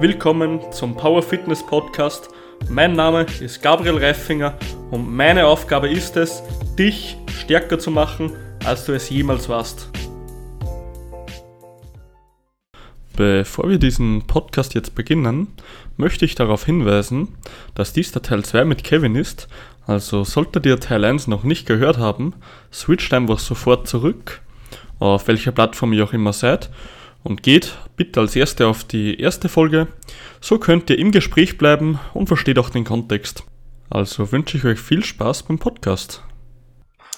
Willkommen zum Power Fitness Podcast. Mein Name ist Gabriel Reifinger und meine Aufgabe ist es, dich stärker zu machen, als du es jemals warst. Bevor wir diesen Podcast jetzt beginnen, möchte ich darauf hinweisen, dass dies der Teil 2 mit Kevin ist. Also solltet ihr Teil 1 noch nicht gehört haben, switcht einfach sofort zurück, auf welcher Plattform ihr auch immer seid, und geht bitte als erste auf die erste Folge. So könnt ihr im Gespräch bleiben und versteht auch den Kontext. Also wünsche ich euch viel Spaß beim Podcast.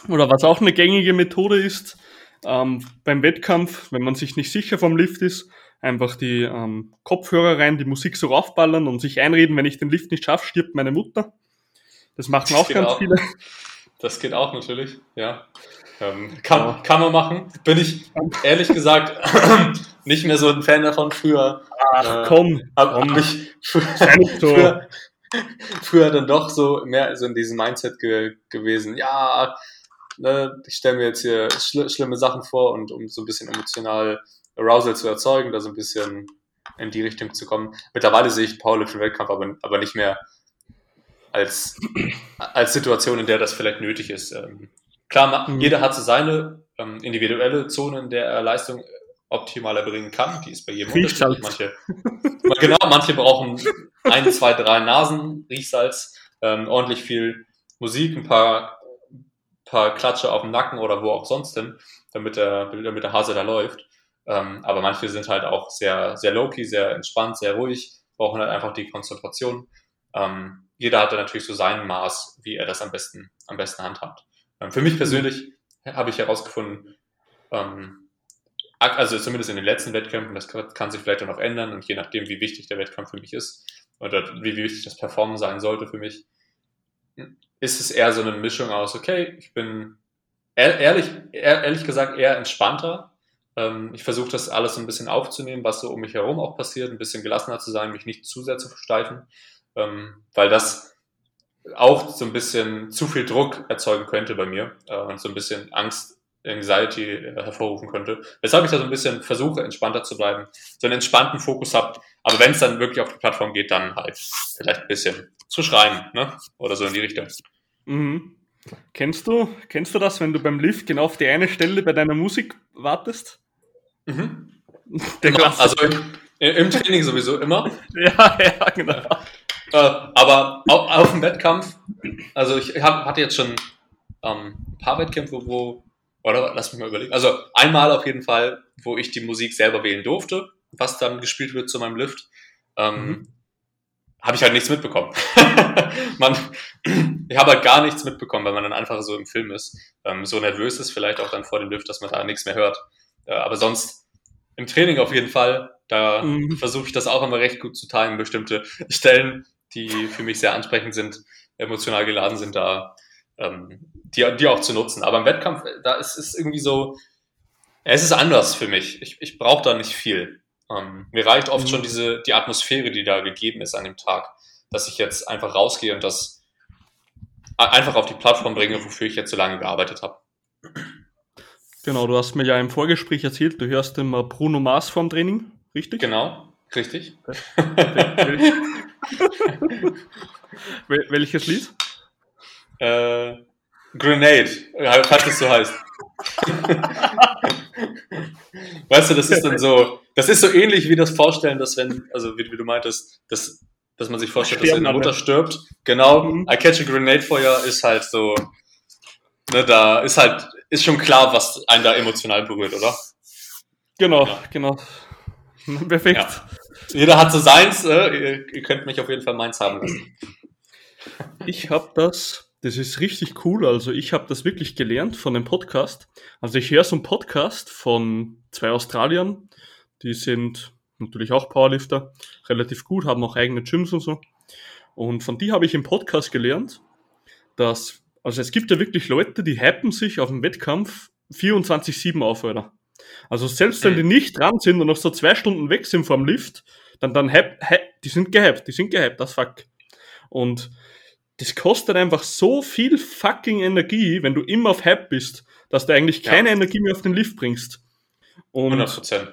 Oder was auch eine gängige Methode ist, ähm, beim Wettkampf, wenn man sich nicht sicher vom Lift ist, einfach die ähm, Kopfhörer rein, die Musik so raufballern und sich einreden, wenn ich den Lift nicht schaffe, stirbt meine Mutter. Das machen auch ganz auch. viele. Das geht auch natürlich, ja. Ähm, kann, ja. kann man machen. Bin ich ehrlich gesagt nicht mehr so ein Fan davon. Früher Ach, äh, komm, habe hab ich früher, früher, dann doch so mehr so in diesem Mindset ge gewesen. Ja, ne, ich stelle mir jetzt hier schl schlimme Sachen vor und um so ein bisschen emotional Arousal zu erzeugen, da so ein bisschen in die Richtung zu kommen. Mittlerweile sehe ich Powerlifting Weltkampf aber, aber nicht mehr als, als Situation, in der das vielleicht nötig ist. Ähm, klar, mhm. jeder hat so seine ähm, individuelle Zone, in der er Leistung optimal erbringen kann. Die ist bei jedem Riechsalz. Manche, genau, manche brauchen ein, zwei, drei Nasen Riechsalz, ähm, ordentlich viel Musik, ein paar, paar Klatsche auf dem Nacken oder wo auch sonst hin, damit der, damit der Hase da läuft. Ähm, aber manche sind halt auch sehr, sehr low-key, sehr entspannt, sehr ruhig, brauchen halt einfach die Konzentration. Ähm, jeder hat da natürlich so sein Maß, wie er das am besten, am besten handhabt. Ähm, für mich persönlich habe ich herausgefunden, ähm, also zumindest in den letzten Wettkämpfen, das kann sich vielleicht auch noch ändern und je nachdem, wie wichtig der Wettkampf für mich ist oder wie wichtig das Performen sein sollte für mich, ist es eher so eine Mischung aus, okay, ich bin ehrlich, ehrlich gesagt eher entspannter. Ähm, ich versuche das alles so ein bisschen aufzunehmen, was so um mich herum auch passiert, ein bisschen gelassener zu sein, mich nicht zu sehr zu versteifen, weil das auch so ein bisschen zu viel Druck erzeugen könnte bei mir äh, und so ein bisschen Angst Anxiety äh, hervorrufen könnte. Weshalb ich da so ein bisschen versuche, entspannter zu bleiben, so einen entspannten Fokus habe. Aber wenn es dann wirklich auf die Plattform geht, dann halt vielleicht ein bisschen zu schreien, ne? Oder so in die Richtung. Mhm. Kennst du, kennst du das, wenn du beim Lift genau auf die eine Stelle bei deiner Musik wartest? Mhm. Der genau, also im, im, Training sowieso immer. ja, ja, genau. Äh, aber auf, auf, dem Wettkampf, also ich hab, hatte jetzt schon ähm, ein paar Wettkämpfe, wo oder lass mich mal überlegen. Also einmal auf jeden Fall, wo ich die Musik selber wählen durfte, was dann gespielt wird zu meinem Lift. Ähm, mhm. Habe ich halt nichts mitbekommen. man, ich habe halt gar nichts mitbekommen, weil man dann einfach so im Film ist. Ähm, so nervös ist vielleicht auch dann vor dem Lift, dass man da nichts mehr hört. Äh, aber sonst im Training auf jeden Fall, da mhm. versuche ich das auch immer recht gut zu timen. Bestimmte Stellen, die für mich sehr ansprechend sind, emotional geladen sind, da ähm, die, die auch zu nutzen. Aber im Wettkampf, da ist es irgendwie so, es ist anders für mich. Ich, ich brauche da nicht viel. Ähm, mir reicht oft mhm. schon diese, die Atmosphäre, die da gegeben ist an dem Tag, dass ich jetzt einfach rausgehe und das einfach auf die Plattform bringe, wofür ich jetzt so lange gearbeitet habe. Genau, du hast mir ja im Vorgespräch erzählt, du hörst immer Bruno Mars vorm Training, richtig? Genau, richtig. Welches Lied? Äh, Grenade, falls es so heißt. weißt du, das ist dann so, das ist so ähnlich wie das Vorstellen, dass wenn, also wie, wie du meintest, dass, dass man sich vorstellt, dass seine Mutter stirbt. Genau, mhm. I catch a grenade Feuer ist halt so, ne, da ist halt, ist schon klar, was einen da emotional berührt, oder? Genau, ja. genau. Perfekt. Ja. Jeder hat so seins, äh, ihr, könnt mich auf jeden Fall meins haben lassen. Ich habe das das ist richtig cool. Also ich habe das wirklich gelernt von dem Podcast. Also ich höre so einen Podcast von zwei Australiern, die sind natürlich auch Powerlifter, relativ gut, haben auch eigene Gyms und so. Und von die habe ich im Podcast gelernt, dass, also es gibt ja wirklich Leute, die hypen sich auf dem Wettkampf 24-7 auf, Alter. Also selbst wenn die nicht dran sind und noch so zwei Stunden weg sind vom Lift, dann, dann hype, hype, die sind gehypt, die sind gehypt, das fuck. Und das kostet einfach so viel fucking Energie, wenn du immer auf Hype bist, dass du eigentlich keine ja. Energie mehr auf den Lift bringst. Und 100%.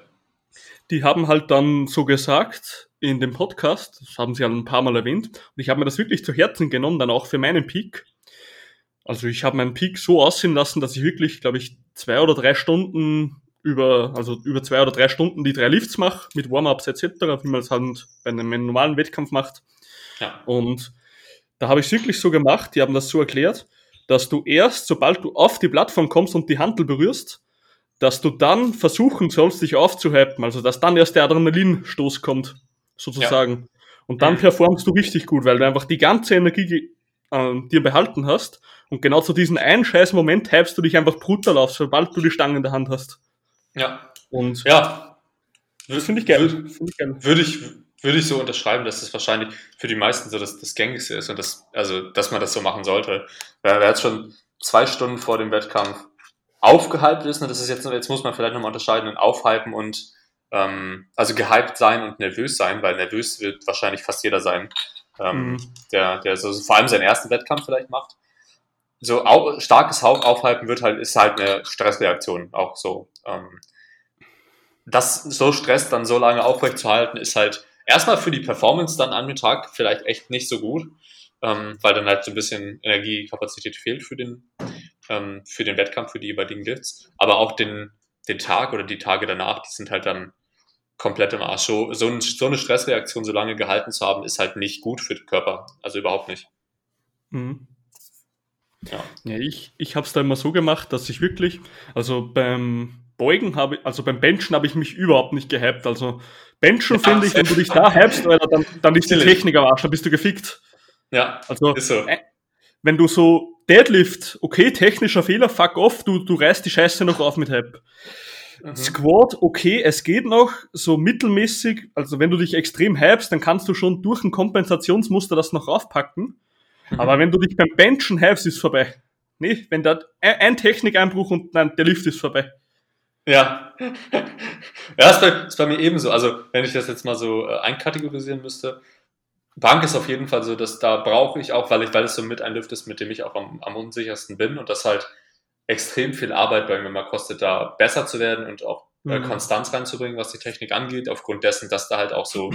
die haben halt dann so gesagt in dem Podcast, das haben sie halt ein paar Mal erwähnt, und ich habe mir das wirklich zu Herzen genommen, dann auch für meinen Peak. Also ich habe meinen Peak so aussehen lassen, dass ich wirklich, glaube ich, zwei oder drei Stunden über, also über zwei oder drei Stunden die drei Lifts mache, mit Warm-ups etc., wie man es halt bei einem normalen Wettkampf macht. Ja. Und da habe ich es wirklich so gemacht, die haben das so erklärt, dass du erst, sobald du auf die Plattform kommst und die Handel berührst, dass du dann versuchen sollst, dich aufzuhypen, also dass dann erst der Adrenalinstoß kommt, sozusagen. Ja. Und dann performst du richtig gut, weil du einfach die ganze Energie äh, dir behalten hast. Und genau zu diesem einen scheiß Moment hypst du dich einfach brutal auf, sobald du die Stange in der Hand hast. Ja. Und ja. Das finde ich geil. Würde, ich. Würde ich, würde ich so unterschreiben, dass das wahrscheinlich für die meisten so das, das Gängigste ist und das, also, dass man das so machen sollte. Wer, wer jetzt schon zwei Stunden vor dem Wettkampf aufgehypt ist, ne, das ist jetzt, jetzt muss man vielleicht nochmal unterscheiden in aufhypen und, ähm, also gehypt sein und nervös sein, weil nervös wird wahrscheinlich fast jeder sein, ähm, mhm. der, der so, vor allem seinen ersten Wettkampf vielleicht macht. So au, starkes Aufhypen wird halt, ist halt eine Stressreaktion, auch so. Ähm, das so Stress dann so lange aufrechtzuerhalten, ist halt erstmal für die Performance dann an dem Tag vielleicht echt nicht so gut, ähm, weil dann halt so ein bisschen Energiekapazität fehlt für den, ähm, für den Wettkampf, für die jeweiligen Lifts. Aber auch den, den Tag oder die Tage danach, die sind halt dann komplett im Arsch. So, so, ein, so eine Stressreaktion so lange gehalten zu haben, ist halt nicht gut für den Körper. Also überhaupt nicht. Mhm. Ja. ja, ich, ich habe es da immer so gemacht, dass ich wirklich, also beim Beugen habe also beim Benchen habe ich mich überhaupt nicht gehypt. Also Benchen ja, finde ich, wenn du dich da hypst, dann, dann ist die Technik am Arsch, dann bist du gefickt. Ja, also so. Äh, wenn du so Deadlift, okay, technischer Fehler, fuck off, du, du reißt die Scheiße noch auf mit Hype. Mhm. Squat, okay, es geht noch, so mittelmäßig, also wenn du dich extrem hypst, dann kannst du schon durch ein Kompensationsmuster das noch raufpacken. Mhm. Aber wenn du dich beim Benchen hypst, ist vorbei. Nee, wenn da ein Technikeinbruch und dann der Lift ist vorbei. Ja. Ja, ist bei, ist bei mir ebenso. Also, wenn ich das jetzt mal so äh, einkategorisieren müsste, Bank ist auf jeden Fall so, dass da brauche ich auch, weil ich, weil es so mit ein Lift ist, mit dem ich auch am, am unsichersten bin und das halt extrem viel Arbeit bei mir mal kostet, da besser zu werden und auch äh, mhm. Konstanz reinzubringen, was die Technik angeht, aufgrund dessen, dass da halt auch so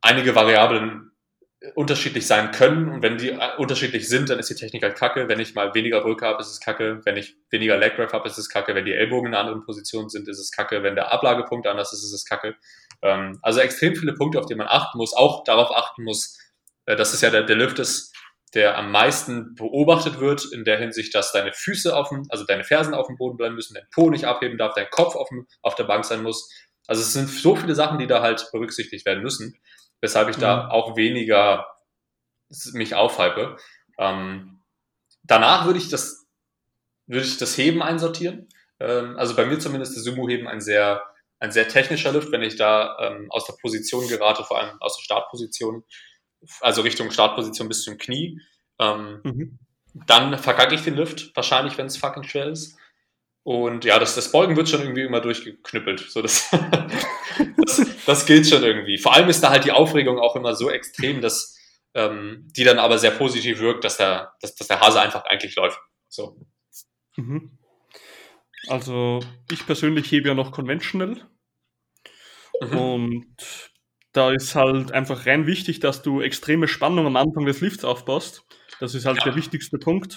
einige Variablen unterschiedlich sein können und wenn die äh, unterschiedlich sind, dann ist die Technik halt kacke. Wenn ich mal weniger Brücke habe, ist es kacke. Wenn ich weniger Leg Grab habe, ist es kacke. Wenn die Ellbogen in einer anderen Position sind, ist es kacke. Wenn der Ablagepunkt anders ist, ist es kacke. Ähm, also extrem viele Punkte, auf die man achten muss. Auch darauf achten muss, äh, dass es ja der, der Lift ist, der am meisten beobachtet wird, in der Hinsicht, dass deine Füße auf dem, also deine Fersen auf dem Boden bleiben müssen, dein Po nicht abheben darf, dein Kopf auf, dem, auf der Bank sein muss. Also es sind so viele Sachen, die da halt berücksichtigt werden müssen weshalb ich da mhm. auch weniger mich aufhype. Ähm, danach würde ich das, würde ich das Heben einsortieren. Ähm, also bei mir zumindest ist Sumo-Heben ein sehr, ein sehr technischer Lift, wenn ich da ähm, aus der Position gerate, vor allem aus der Startposition, also Richtung Startposition bis zum Knie. Ähm, mhm. Dann verkacke ich den Lift, wahrscheinlich, wenn es fucking schwer ist. Und ja, das, das Beugen wird schon irgendwie immer durchgeknüppelt. So, das, das, das gilt schon irgendwie. Vor allem ist da halt die Aufregung auch immer so extrem, dass ähm, die dann aber sehr positiv wirkt, dass der, dass, dass der Hase einfach eigentlich läuft. So. Mhm. Also ich persönlich hebe ja noch conventional. Mhm. Und da ist halt einfach rein wichtig, dass du extreme Spannung am Anfang des Lifts aufbaust. Das ist halt ja. der wichtigste Punkt.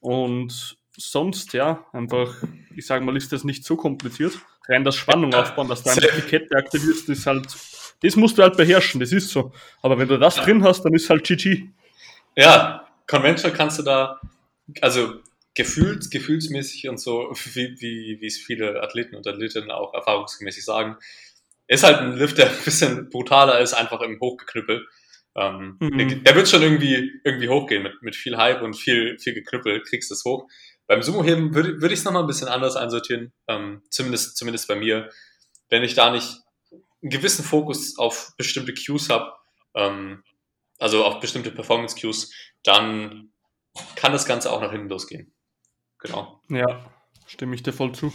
Und sonst, ja, einfach, ich sage mal, ist das nicht so kompliziert. Rein das Spannung aufbauen, dass du die Kette aktivierst, ist halt, das musst du halt beherrschen, das ist so. Aber wenn du das ja. drin hast, dann ist halt GG. Ja, Conventional kannst du da, also gefühlt, gefühlsmäßig und so, wie, wie, wie es viele Athleten und Athletinnen auch erfahrungsgemäß sagen, ist halt ein Lift, der ein bisschen brutaler ist, einfach im Hochgeknüppel. Ähm, mhm. der, der, wird schon irgendwie, irgendwie hochgehen mit, mit viel Hype und viel, viel Geknüppel, kriegst du es hoch. Beim Sumo-Heben würde, würde ich es nochmal ein bisschen anders einsortieren, ähm, zumindest, zumindest bei mir. Wenn ich da nicht einen gewissen Fokus auf bestimmte Cues habe, ähm, also auf bestimmte Performance-Cues, dann kann das Ganze auch nach hinten losgehen. Genau. Ja, stimme ich dir voll zu.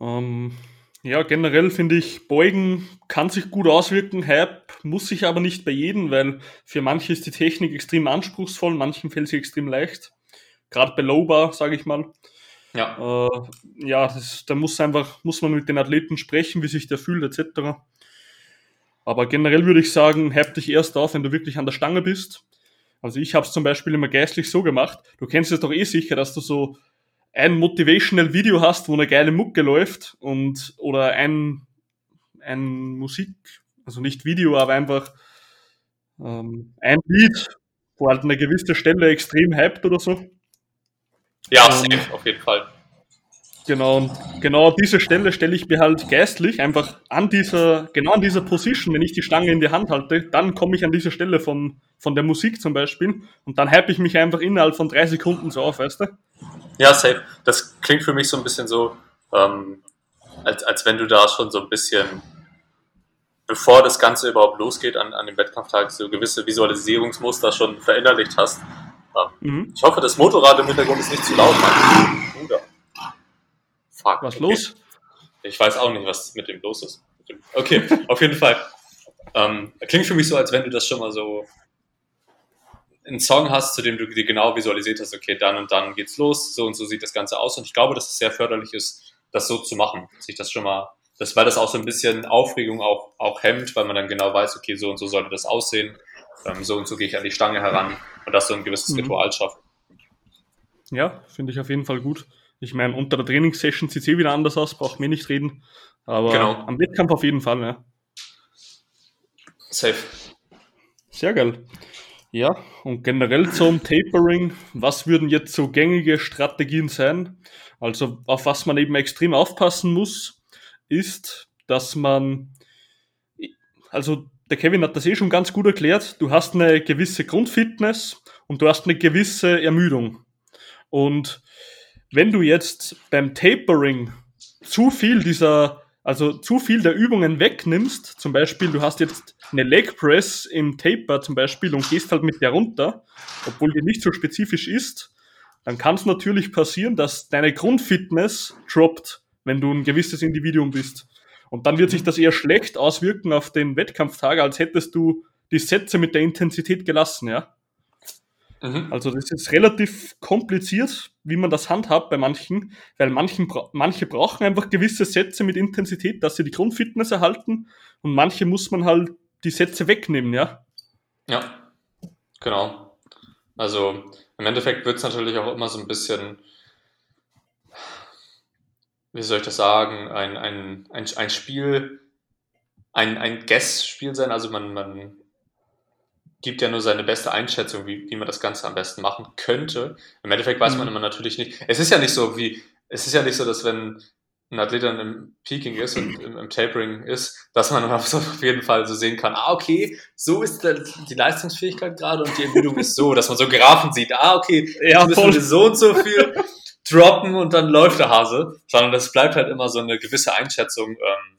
Ähm, ja, generell finde ich, Beugen kann sich gut auswirken, Hype muss sich aber nicht bei jedem, weil für manche ist die Technik extrem anspruchsvoll, manchen fällt sie extrem leicht gerade bei Low Bar, sage ich mal. Ja, äh, ja das, da muss einfach, muss man mit den Athleten sprechen, wie sich der fühlt, etc. Aber generell würde ich sagen, heb dich erst auf, wenn du wirklich an der Stange bist. Also ich habe es zum Beispiel immer geistlich so gemacht. Du kennst es doch eh sicher, dass du so ein motivational Video hast, wo eine geile Mucke läuft und oder ein, ein Musik, also nicht Video, aber einfach ähm, ein Lied, wo halt eine gewisse Stelle extrem hyped oder so. Ja, und, safe, auf jeden Fall. Genau, und genau diese Stelle stelle ich mir halt geistlich einfach an dieser, genau an dieser Position, wenn ich die Stange in die Hand halte, dann komme ich an diese Stelle von, von der Musik zum Beispiel und dann hype ich mich einfach innerhalb von drei Sekunden so auf, weißt du? Ja, safe. Das klingt für mich so ein bisschen so, ähm, als, als wenn du da schon so ein bisschen, bevor das Ganze überhaupt losgeht an, an dem Wettkampftag, so gewisse Visualisierungsmuster schon verinnerlicht hast. Mhm. Ich hoffe, das Motorrad im Hintergrund ist nicht zu laut. Bruder. Fuck. Was okay. los? Ich weiß auch nicht, was mit dem los ist. Okay, auf jeden Fall. Ähm, klingt für mich so, als wenn du das schon mal so einen Song hast, zu dem du dir genau visualisiert hast, okay, dann und dann geht's los, so und so sieht das Ganze aus. Und ich glaube, dass es sehr förderlich ist, das so zu machen, sich das schon mal, das, weil das auch so ein bisschen Aufregung auch, auch hemmt, weil man dann genau weiß, okay, so und so sollte das aussehen, ähm, so und so gehe ich an die Stange heran und das so ein gewisses mhm. Ritual schafft. Ja, finde ich auf jeden Fall gut. Ich meine, unter der Trainingssession sieht es eh wieder anders aus, braucht mir nicht reden. Aber genau. am Wettkampf auf jeden Fall, ja. Safe. Sehr geil. Ja, und generell zum Tapering, was würden jetzt so gängige Strategien sein? Also auf was man eben extrem aufpassen muss, ist, dass man, also der Kevin hat das eh schon ganz gut erklärt, du hast eine gewisse Grundfitness und du hast eine gewisse Ermüdung. Und wenn du jetzt beim Tapering zu viel dieser, also zu viel der Übungen wegnimmst, zum Beispiel du hast jetzt eine Leg Press im Taper zum Beispiel und gehst halt mit der runter, obwohl die nicht so spezifisch ist, dann kann es natürlich passieren, dass deine Grundfitness droppt, wenn du ein gewisses Individuum bist. Und dann wird sich das eher schlecht auswirken auf den Wettkampftag, als hättest du die Sätze mit der Intensität gelassen, ja. Mhm. Also das ist relativ kompliziert, wie man das handhabt bei manchen, weil manchen, manche brauchen einfach gewisse Sätze mit Intensität, dass sie die Grundfitness erhalten und manche muss man halt die Sätze wegnehmen, ja? Ja, genau. Also im Endeffekt wird es natürlich auch immer so ein bisschen, wie soll ich das sagen, ein, ein, ein, ein Spiel, ein, ein Guess-Spiel sein. Also man, man gibt ja nur seine beste Einschätzung, wie, wie man das Ganze am besten machen könnte. Im Endeffekt weiß mhm. man immer natürlich nicht. Es ist ja nicht so wie, es ist ja nicht so, dass wenn ein Athlet dann im Peaking ist und im, im Tapering ist, dass man auf jeden Fall so sehen kann, ah, okay, so ist die Leistungsfähigkeit gerade und die Ermüdung ist so, dass man so Graphen sieht, ah, okay, ja, müssen wir so und so viel droppen und dann läuft der Hase, sondern das bleibt halt immer so eine gewisse Einschätzung ähm,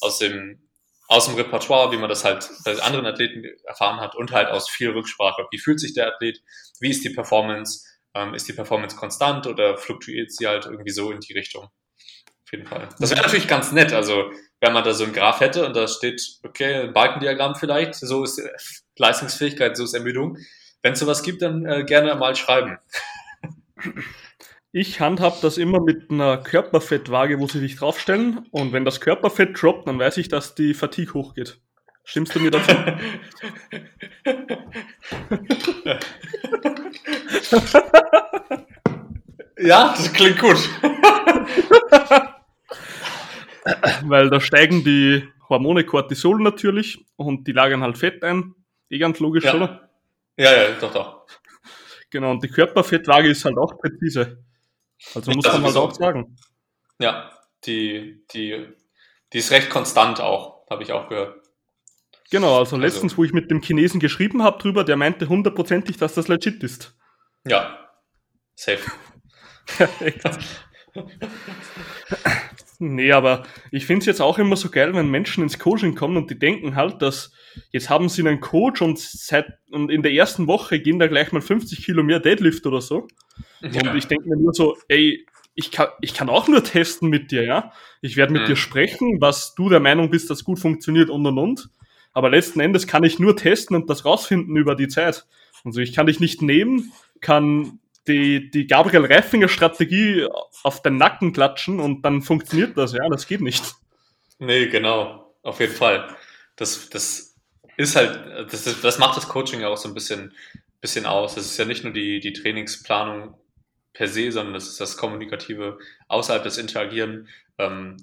aus dem aus dem Repertoire, wie man das halt bei anderen Athleten erfahren hat und halt aus viel Rücksprache. Wie fühlt sich der Athlet? Wie ist die Performance? Ähm, ist die Performance konstant oder fluktuiert sie halt irgendwie so in die Richtung? Auf jeden Fall. Das wäre natürlich ganz nett. Also, wenn man da so ein Graph hätte und da steht, okay, ein Balkendiagramm vielleicht, so ist Leistungsfähigkeit, so ist Ermüdung. Wenn es sowas gibt, dann äh, gerne mal schreiben. Ich handhab das immer mit einer Körperfettwaage, wo sie dich draufstellen. Und wenn das Körperfett droppt, dann weiß ich, dass die Fatigue hochgeht. Stimmst du mir dazu? ja, das klingt gut. Weil da steigen die Hormone Cortisol natürlich und die lagern halt Fett ein. Eh ganz logisch, ja. oder? Ja, ja, doch, doch. Genau, und die Körperfettwaage ist halt auch präzise. Also muss man halt auch sagen. Ja, die, die, die ist recht konstant auch, habe ich auch gehört. Genau, also, also letztens, also, wo ich mit dem Chinesen geschrieben habe drüber, der meinte hundertprozentig, dass das legit ist. Ja, safe. Perfekt. nee, aber ich finde es jetzt auch immer so geil, wenn Menschen ins Coaching kommen und die denken halt, dass jetzt haben sie einen Coach und seit und in der ersten Woche gehen da gleich mal 50 Kilo mehr Deadlift oder so. Ja. Und ich denke mir nur so, ey, ich kann, ich kann auch nur testen mit dir, ja. Ich werde mit mhm. dir sprechen, was du der Meinung bist, dass gut funktioniert und und und. Aber letzten Endes kann ich nur testen und das rausfinden über die Zeit. Also ich kann dich nicht nehmen, kann die, die Gabriel Reifinger Strategie auf den Nacken klatschen und dann funktioniert das. Ja, das geht nicht. Nee, genau. Auf jeden Fall. Das, das ist halt, das, das macht das Coaching ja auch so ein bisschen, bisschen aus. Das ist ja nicht nur die, die Trainingsplanung per se, sondern das ist das Kommunikative außerhalb des Interagieren. Ähm,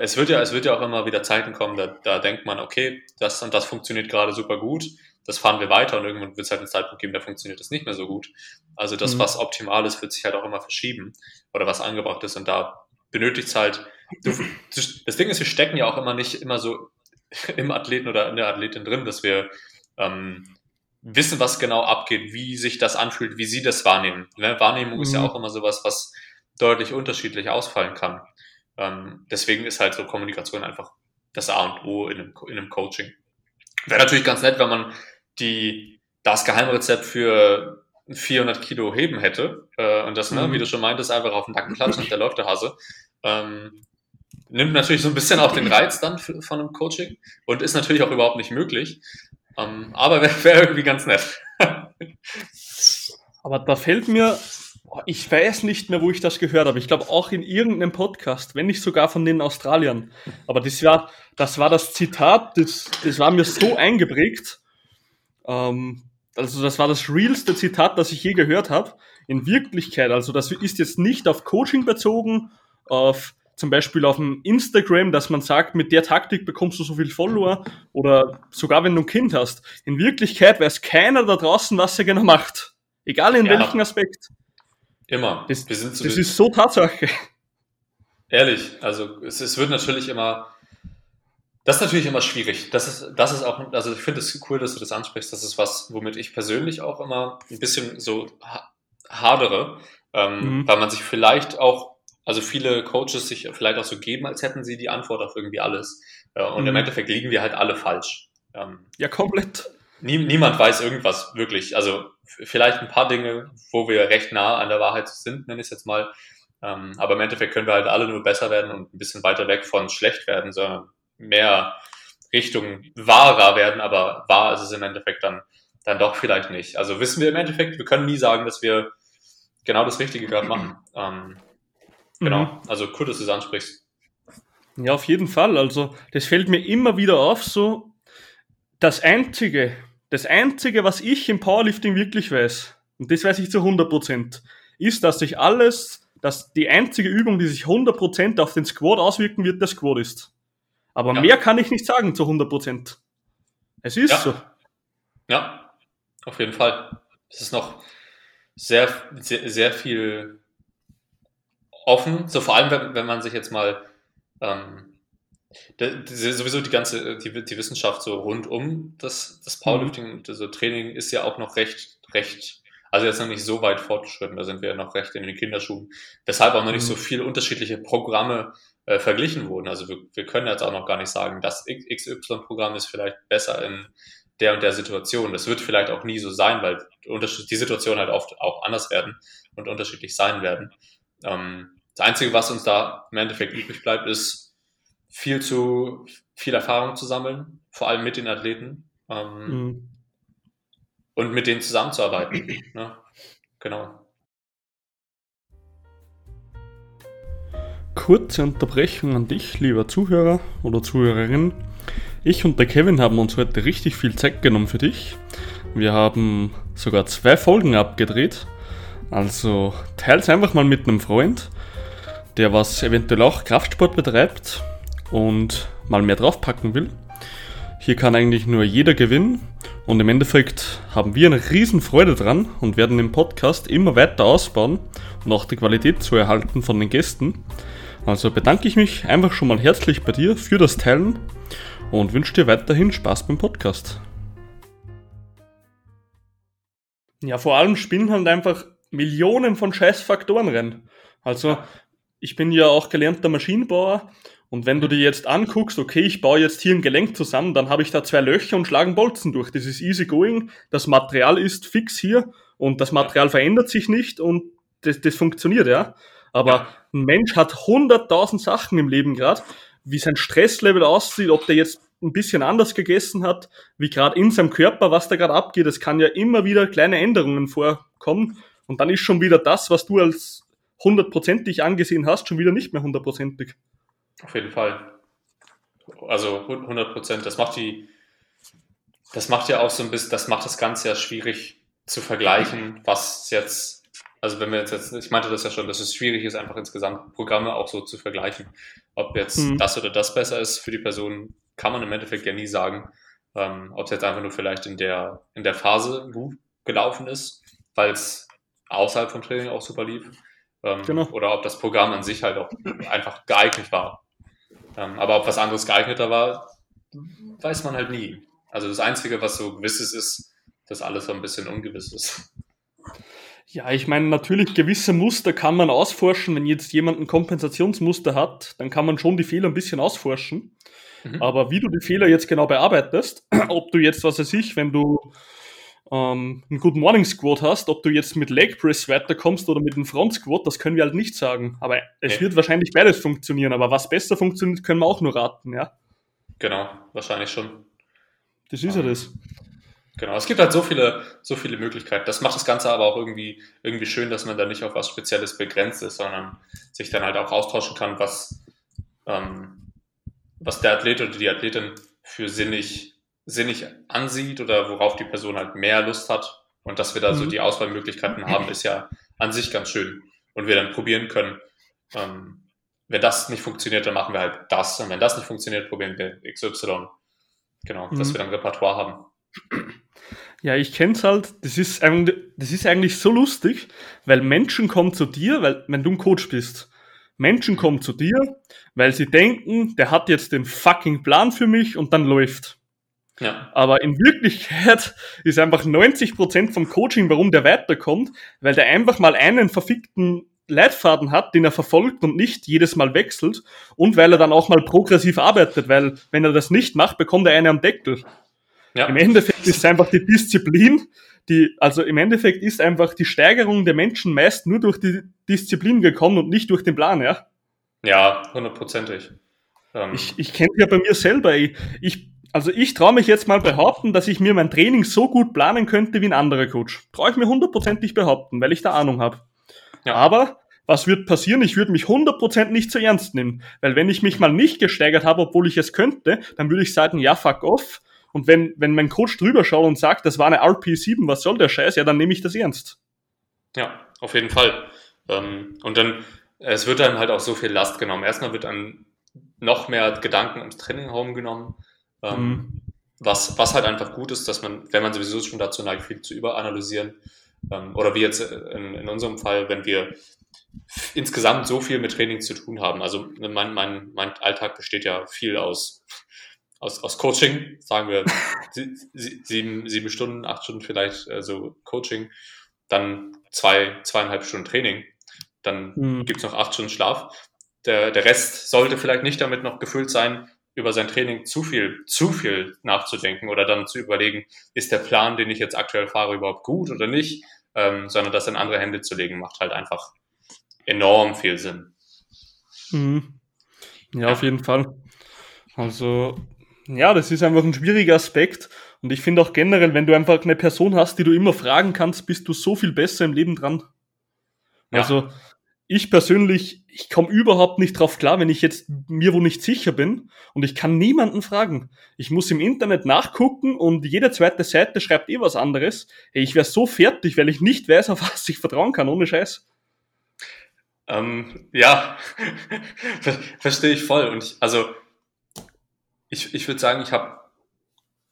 es wird ja, es wird ja auch immer wieder Zeiten kommen, da, da denkt man, okay, das und das funktioniert gerade super gut, das fahren wir weiter und irgendwann wird es halt einen Zeitpunkt geben, da funktioniert das nicht mehr so gut. Also das, mhm. was optimal ist, wird sich halt auch immer verschieben oder was angebracht ist und da benötigt es halt, du, das Ding ist, wir stecken ja auch immer nicht immer so im Athleten oder in der Athletin drin, dass wir ähm, wissen, was genau abgeht, wie sich das anfühlt, wie sie das wahrnehmen. Ne? Wahrnehmung mhm. ist ja mhm. auch immer sowas, was deutlich unterschiedlich ausfallen kann. Ähm, deswegen ist halt so Kommunikation einfach das A und O in einem, in einem Coaching. Wäre natürlich ganz nett, wenn man die, das Geheimrezept für 400 Kilo heben hätte äh, und das, ne, mhm. wie du schon meintest, einfach auf den Nacken klatschen und der läuft der Hase. Ähm, nimmt natürlich so ein bisschen auch den Reiz dann für, von einem Coaching und ist natürlich auch überhaupt nicht möglich. Ähm, aber wäre wär irgendwie ganz nett. aber da fällt mir, ich weiß nicht mehr, wo ich das gehört habe. Ich glaube auch in irgendeinem Podcast, wenn nicht sogar von den Australiern. Aber das war das, war das Zitat, das, das war mir so eingeprägt. Ähm, also das war das realste Zitat, das ich je gehört habe. In Wirklichkeit, also das ist jetzt nicht auf Coaching bezogen, auf zum Beispiel auf dem Instagram, dass man sagt, mit der Taktik bekommst du so viel Follower oder sogar wenn du ein Kind hast. In Wirklichkeit weiß keiner da draußen, was er genau macht. Egal in ja, welchem Aspekt. Immer. Das, das ist so Tatsache. Ehrlich, also es, es wird natürlich immer, das ist natürlich immer schwierig. Das ist, das ist auch, also ich finde es cool, dass du das ansprichst. Das ist was, womit ich persönlich auch immer ein bisschen so hadere, ähm, mhm. weil man sich vielleicht auch also viele Coaches sich vielleicht auch so geben, als hätten sie die Antwort auf irgendwie alles. Und mhm. im Endeffekt liegen wir halt alle falsch. Ähm, ja, komplett. Nie, niemand weiß irgendwas wirklich. Also vielleicht ein paar Dinge, wo wir recht nah an der Wahrheit sind, nenne ich es jetzt mal. Ähm, aber im Endeffekt können wir halt alle nur besser werden und ein bisschen weiter weg von schlecht werden, sondern mehr Richtung wahrer werden. Aber wahr ist es im Endeffekt dann, dann doch vielleicht nicht. Also wissen wir im Endeffekt, wir können nie sagen, dass wir genau das Richtige gerade machen. Ähm, Genau, mhm. also cool, dass du es ansprichst. Ja, auf jeden Fall. Also, das fällt mir immer wieder auf, so das Einzige, das Einzige, was ich im Powerlifting wirklich weiß, und das weiß ich zu 100%, ist, dass sich alles, dass die einzige Übung, die sich 100% auf den Squat auswirken wird, der Squat ist. Aber ja. mehr kann ich nicht sagen zu 100%. Es ist ja. so. Ja, auf jeden Fall. Es ist noch sehr, sehr, sehr viel offen, so vor allem, wenn, wenn man sich jetzt mal ähm, sowieso die ganze die, die Wissenschaft so rund um das, das Powerlifting und so Training ist ja auch noch recht, recht, also jetzt noch nicht so weit fortgeschritten, da sind wir ja noch recht in den Kinderschuhen, weshalb auch noch nicht so mhm. viele unterschiedliche Programme äh, verglichen wurden. Also wir, wir können jetzt auch noch gar nicht sagen, das XY-Programm ist vielleicht besser in der und der Situation. Das wird vielleicht auch nie so sein, weil die Situationen halt oft auch anders werden und unterschiedlich sein werden. Ähm, das Einzige, was uns da im Endeffekt übrig bleibt, ist viel zu viel Erfahrung zu sammeln, vor allem mit den Athleten ähm, mhm. und mit denen zusammenzuarbeiten. ne? Genau. Kurze Unterbrechung an dich, lieber Zuhörer oder Zuhörerin. Ich und der Kevin haben uns heute richtig viel Zeit genommen für dich. Wir haben sogar zwei Folgen abgedreht. Also teils einfach mal mit einem Freund der was eventuell auch Kraftsport betreibt und mal mehr draufpacken will. Hier kann eigentlich nur jeder gewinnen und im Endeffekt haben wir eine riesen Freude dran und werden den Podcast immer weiter ausbauen und auch die Qualität zu erhalten von den Gästen. Also bedanke ich mich einfach schon mal herzlich bei dir für das Teilen und wünsche dir weiterhin Spaß beim Podcast. Ja, vor allem spinnen halt einfach Millionen von Scheißfaktoren rein. Also ich bin ja auch gelernter Maschinenbauer und wenn du dir jetzt anguckst, okay, ich baue jetzt hier ein Gelenk zusammen, dann habe ich da zwei Löcher und schlagen Bolzen durch. Das ist easy going, das Material ist fix hier und das Material verändert sich nicht und das, das funktioniert, ja. Aber ein Mensch hat hunderttausend Sachen im Leben gerade, wie sein Stresslevel aussieht, ob der jetzt ein bisschen anders gegessen hat, wie gerade in seinem Körper, was da gerade abgeht. Es kann ja immer wieder kleine Änderungen vorkommen Und dann ist schon wieder das, was du als hundertprozentig angesehen hast, schon wieder nicht mehr hundertprozentig. Auf jeden Fall. Also 100 Prozent. Das macht die, das macht ja auch so ein bisschen, das macht das Ganze ja schwierig zu vergleichen, was jetzt, also wenn wir jetzt, ich meinte das ja schon, dass es schwierig ist, einfach insgesamt Programme auch so zu vergleichen. Ob jetzt mhm. das oder das besser ist für die Person, kann man im Endeffekt ja nie sagen. Ähm, ob es jetzt einfach nur vielleicht in der, in der Phase gut gelaufen ist, weil es außerhalb vom Training auch super lief. Ähm, genau. Oder ob das Programm an sich halt auch einfach geeignet war. Ähm, aber ob was anderes geeigneter war, weiß man halt nie. Also das Einzige, was so gewisses ist, dass alles so ein bisschen ungewiss ist. Ja, ich meine, natürlich gewisse Muster kann man ausforschen. Wenn jetzt jemand ein Kompensationsmuster hat, dann kann man schon die Fehler ein bisschen ausforschen. Mhm. Aber wie du die Fehler jetzt genau bearbeitest, ob du jetzt, was weiß ich, wenn du ähm, einen Good Morning Squat hast, ob du jetzt mit Leg Press weiterkommst oder mit einem Front Squat, das können wir halt nicht sagen. Aber es okay. wird wahrscheinlich beides funktionieren. Aber was besser funktioniert, können wir auch nur raten, ja. Genau, wahrscheinlich schon. Das ist ja um, das. Genau, es gibt halt so viele, so viele Möglichkeiten. Das macht das Ganze aber auch irgendwie, irgendwie schön, dass man da nicht auf was Spezielles begrenzt ist, sondern sich dann halt auch austauschen kann, was, ähm, was der Athlet oder die Athletin für sinnig sinnig ansieht oder worauf die Person halt mehr Lust hat und dass wir da mhm. so die Auswahlmöglichkeiten haben, ist ja an sich ganz schön und wir dann probieren können. Ähm, wenn das nicht funktioniert, dann machen wir halt das und wenn das nicht funktioniert, probieren wir XY. Genau, mhm. dass wir dann Repertoire haben. Ja, ich kenn's halt. Das ist, das ist eigentlich so lustig, weil Menschen kommen zu dir, weil, wenn du ein Coach bist, Menschen kommen zu dir, weil sie denken, der hat jetzt den fucking Plan für mich und dann läuft. Ja. Aber in Wirklichkeit ist einfach 90% vom Coaching, warum der weiterkommt, weil der einfach mal einen verfickten Leitfaden hat, den er verfolgt und nicht jedes Mal wechselt und weil er dann auch mal progressiv arbeitet, weil wenn er das nicht macht, bekommt er eine am Deckel. Ja. Im Endeffekt ist einfach die Disziplin, die, also im Endeffekt ist einfach die Steigerung der Menschen meist nur durch die Disziplin gekommen und nicht durch den Plan, ja? Ja, hundertprozentig. Ähm. Ich, ich kenne ja bei mir selber, ich, ich also ich traue mich jetzt mal behaupten, dass ich mir mein Training so gut planen könnte wie ein anderer Coach. Traue ich mir hundertprozentig behaupten, weil ich da Ahnung habe. Ja. Aber was wird passieren? Ich würde mich hundertprozentig nicht zu ernst nehmen. Weil wenn ich mich mal nicht gesteigert habe, obwohl ich es könnte, dann würde ich sagen, ja, fuck off. Und wenn, wenn mein Coach drüber schaut und sagt, das war eine RP7, was soll der Scheiß? Ja, dann nehme ich das ernst. Ja, auf jeden Fall. Ähm, und dann, es wird dann halt auch so viel Last genommen. Erstmal wird dann noch mehr Gedanken ums Training home genommen. Ähm, mhm. was, was halt einfach gut ist, dass man, wenn man sowieso schon dazu neigt, viel zu überanalysieren, ähm, oder wie jetzt in, in unserem Fall, wenn wir insgesamt so viel mit Training zu tun haben. Also mein, mein, mein Alltag besteht ja viel aus, aus, aus Coaching, sagen wir sieben, sieben Stunden, acht Stunden vielleicht äh, so Coaching, dann zwei, zweieinhalb Stunden Training, dann mhm. gibt's noch acht Stunden Schlaf. Der, der Rest sollte vielleicht nicht damit noch gefüllt sein, über sein Training zu viel, zu viel nachzudenken oder dann zu überlegen, ist der Plan, den ich jetzt aktuell fahre, überhaupt gut oder nicht, ähm, sondern das in andere Hände zu legen, macht halt einfach enorm viel Sinn. Mhm. Ja, ja, auf jeden Fall. Also, ja, das ist einfach ein schwieriger Aspekt. Und ich finde auch generell, wenn du einfach eine Person hast, die du immer fragen kannst, bist du so viel besser im Leben dran. Ja. Also, ich persönlich, ich komme überhaupt nicht drauf klar, wenn ich jetzt mir wo nicht sicher bin und ich kann niemanden fragen. Ich muss im Internet nachgucken und jede zweite Seite schreibt eh was anderes. Hey, ich wäre so fertig, weil ich nicht weiß, auf was ich vertrauen kann, ohne Scheiß. Ähm, ja, verstehe ich voll. Und ich, also, ich, ich würde sagen, ich habe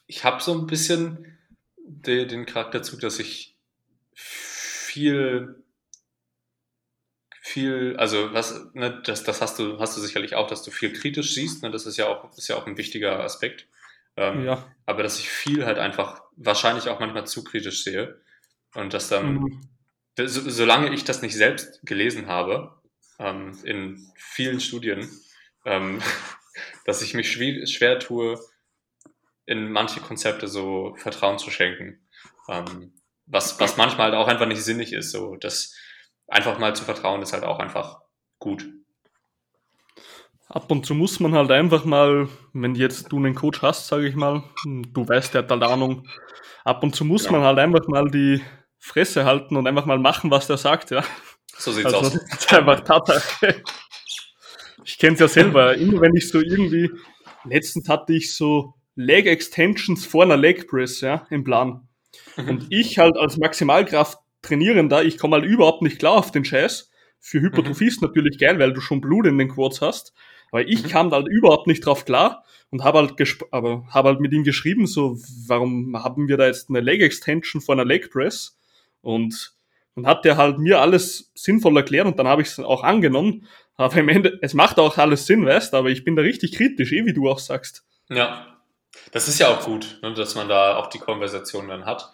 ich hab so ein bisschen de, den Charakterzug, dass ich viel viel, also was, ne, das, das hast du, hast du sicherlich auch, dass du viel kritisch siehst, ne, das ist ja auch, ist ja auch ein wichtiger Aspekt. Ähm, ja. Aber dass ich viel halt einfach wahrscheinlich auch manchmal zu kritisch sehe. Und dass dann, mhm. so, solange ich das nicht selbst gelesen habe, ähm, in vielen Studien, ähm, dass ich mich schwer, schwer tue, in manche Konzepte so Vertrauen zu schenken. Ähm, was, was manchmal halt auch einfach nicht sinnig ist. So, dass einfach mal zu vertrauen ist halt auch einfach gut. Ab und zu muss man halt einfach mal, wenn jetzt du einen Coach hast, sage ich mal, du weißt, der hat halt Ahnung, ab und zu muss genau. man halt einfach mal die Fresse halten und einfach mal machen, was der sagt, ja. So sieht's Also, aus. das ist einfach Tatsache. Ich kenne es ja selber. Immer wenn ich so irgendwie, letztens hatte ich so Leg Extensions vor einer Leg Press, ja, im Plan. Und ich halt als Maximalkraft trainierender, ich komme halt überhaupt nicht klar auf den Scheiß. Für Hypertrophie ist natürlich geil, weil du schon Blut in den Quads hast. Aber ich Mhm. kam da halt überhaupt nicht drauf klar und habe halt, aber hab halt mit ihm geschrieben, so, warum haben wir da jetzt eine Leg Extension vor einer Leg Press? Und dann hat der halt mir alles sinnvoll erklärt und dann habe ich es auch angenommen. Aber im Ende, es macht auch alles Sinn, weißt du, aber ich bin da richtig kritisch, eh wie du auch sagst. Ja, das ist ja auch gut, ne, dass man da auch die Konversation dann hat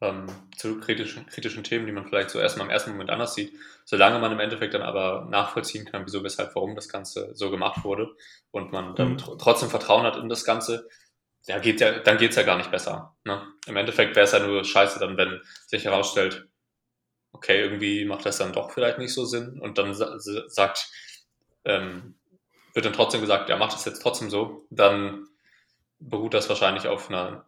ähm, zu kritischen, kritischen Themen, die man vielleicht so erstmal im ersten Moment anders sieht. Solange man im Endeffekt dann aber nachvollziehen kann, wieso, weshalb, warum das Ganze so gemacht wurde und man dann Mhm. tr trotzdem Vertrauen hat in das Ganze, ja, geht ja, dann geht's ja gar nicht besser. Ne? Im Endeffekt wäre es ja nur scheiße dann, wenn sich herausstellt, okay, irgendwie macht das dann doch vielleicht nicht so Sinn und dann sa sagt, ähm, wird dann trotzdem gesagt, ja, macht das jetzt trotzdem so, dann beruht das wahrscheinlich auf einer,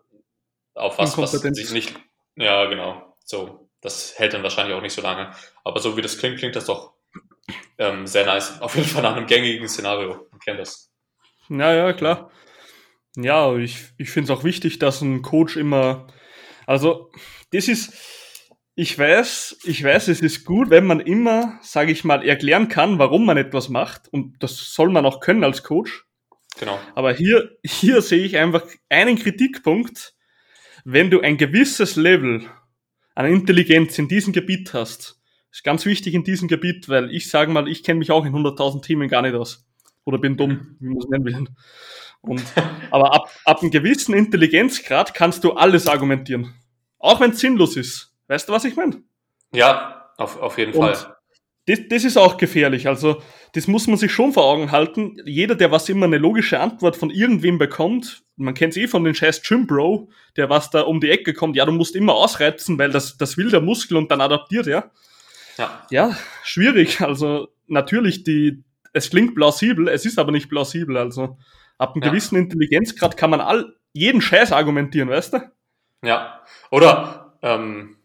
auf was, was sich nicht, ja, genau, so, das hält dann wahrscheinlich auch nicht so lange. Aber so wie das klingt, klingt das doch ähm, sehr nice. Auf jeden Fall nach einem gängigen Szenario. Man kennt das. Ja, ja, klar. Ja, ich, ich finde es auch wichtig, dass ein Coach immer, also das ist, ich weiß, ich weiß, es ist gut, wenn man immer, sage ich mal, erklären kann, warum man etwas macht und das soll man auch können als Coach. Genau. Aber hier, hier sehe ich einfach einen Kritikpunkt, wenn du ein gewisses Level an Intelligenz in diesem Gebiet hast. ist ganz wichtig in diesem Gebiet, weil ich sage mal, ich kenne mich auch in 100.000 Themen gar nicht aus. Oder bin dumm, wie man es nennen will. Und, aber ab, ab einem gewissen Intelligenzgrad kannst du alles argumentieren. Auch wenn es sinnlos ist. Weißt du, was ich meine? Ja, auf, auf jeden Und Fall. Das, das ist auch gefährlich. Also, das muss man sich schon vor Augen halten. Jeder, der was immer eine logische Antwort von irgendwem bekommt, man kennt es eh von den scheiß Gym Bro, der was da um die Ecke kommt, ja, du musst immer ausreizen, weil das, das will der Muskel und dann adaptiert, ja. Ja. Ja, schwierig. Also, natürlich, die, es klingt plausibel, es ist aber nicht plausibel. Also, ab einem Ja. gewissen Intelligenzgrad kann man all, jeden Scheiß argumentieren, weißt du? Ja. Oder ähm,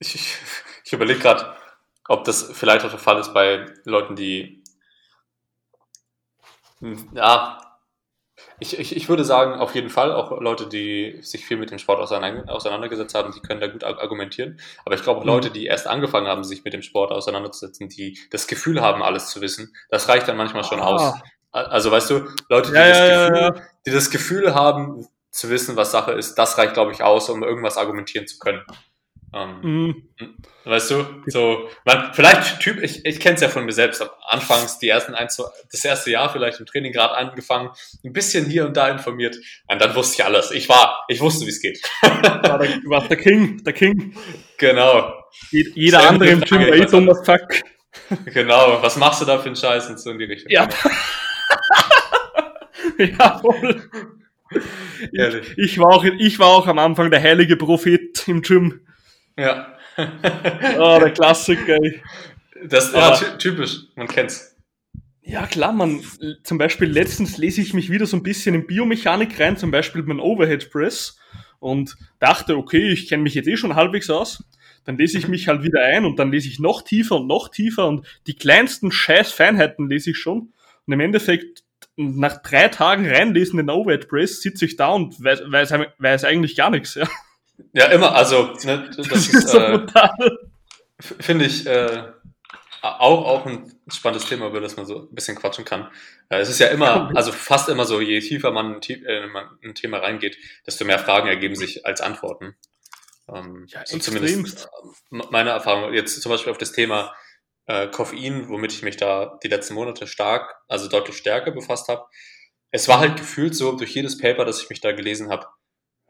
ich, ich, ich überlege gerade, ob das vielleicht auch der Fall ist bei Leuten, die Hm, ja, ich, ich, ich würde sagen, auf jeden Fall, auch Leute, die sich viel mit dem Sport auseinander, auseinandergesetzt haben, die können da gut ar- argumentieren. Aber ich glaube auch Mhm. Leute, die erst angefangen haben, sich mit dem Sport auseinanderzusetzen, die das Gefühl haben, alles zu wissen, das reicht dann manchmal schon aus. Ah, Also weißt du, Leute, die, Ja, das ja, Gefühl, ja. die das Gefühl haben, zu wissen, was Sache ist, das reicht, glaube ich, aus, um irgendwas argumentieren zu können. Ähm, Mhm. Weißt du, so, man, vielleicht Typ, ich, ich kenne es ja von mir selbst, am Anfangs, die ersten ein, zwei, das erste Jahr vielleicht im Training gerade angefangen, ein bisschen hier und da informiert, und dann wusste ich alles. Ich war, ich wusste, wie es geht. War der, du warst der King, der King. genau, Je- Jeder mir andere im Gym Frage, war ich eh weiß dumm as fuck. genau. Was machst du da für einen Scheiß und so in die Richtung? Ja. Jawohl. Ehrlich. Ich war, auch, ich war auch am Anfang der heilige Prophet im Gym. Ja. Ah, der Klassiker. das, ja, Aber- ty typisch, man kennt's. Ja, klar, man. Zum Beispiel letztens lese ich mich wieder so ein bisschen in Biomechanik rein, zum Beispiel mein Overhead Press und dachte, okay, ich kenne mich jetzt eh schon halbwegs aus. Dann lese ich mich halt wieder ein und dann lese ich noch tiefer und noch tiefer und die kleinsten scheiß Feinheiten lese ich schon. Und im Endeffekt, nach drei Tagen reinlesen in den Overhead Press, sitze ich da und weiß, weiß, weiß eigentlich gar nichts. Ja. Ja, immer, also, ne, das, Das ist, so äh, Finde ich äh, auch, auch ein spannendes Thema, über das man so ein bisschen quatschen kann. Äh, es ist ja immer, also fast immer so, je tiefer man, tie- äh, in ein Thema reingeht, desto mehr Fragen ergeben sich als Antworten. Ähm, Ja, so zumindest äh, meine Erfahrung jetzt zum Beispiel auf das Thema äh, Koffein, womit ich mich da die letzten Monate stark, also deutlich stärker befasst habe. Es war halt gefühlt so durch jedes Paper, das ich mich da gelesen habe,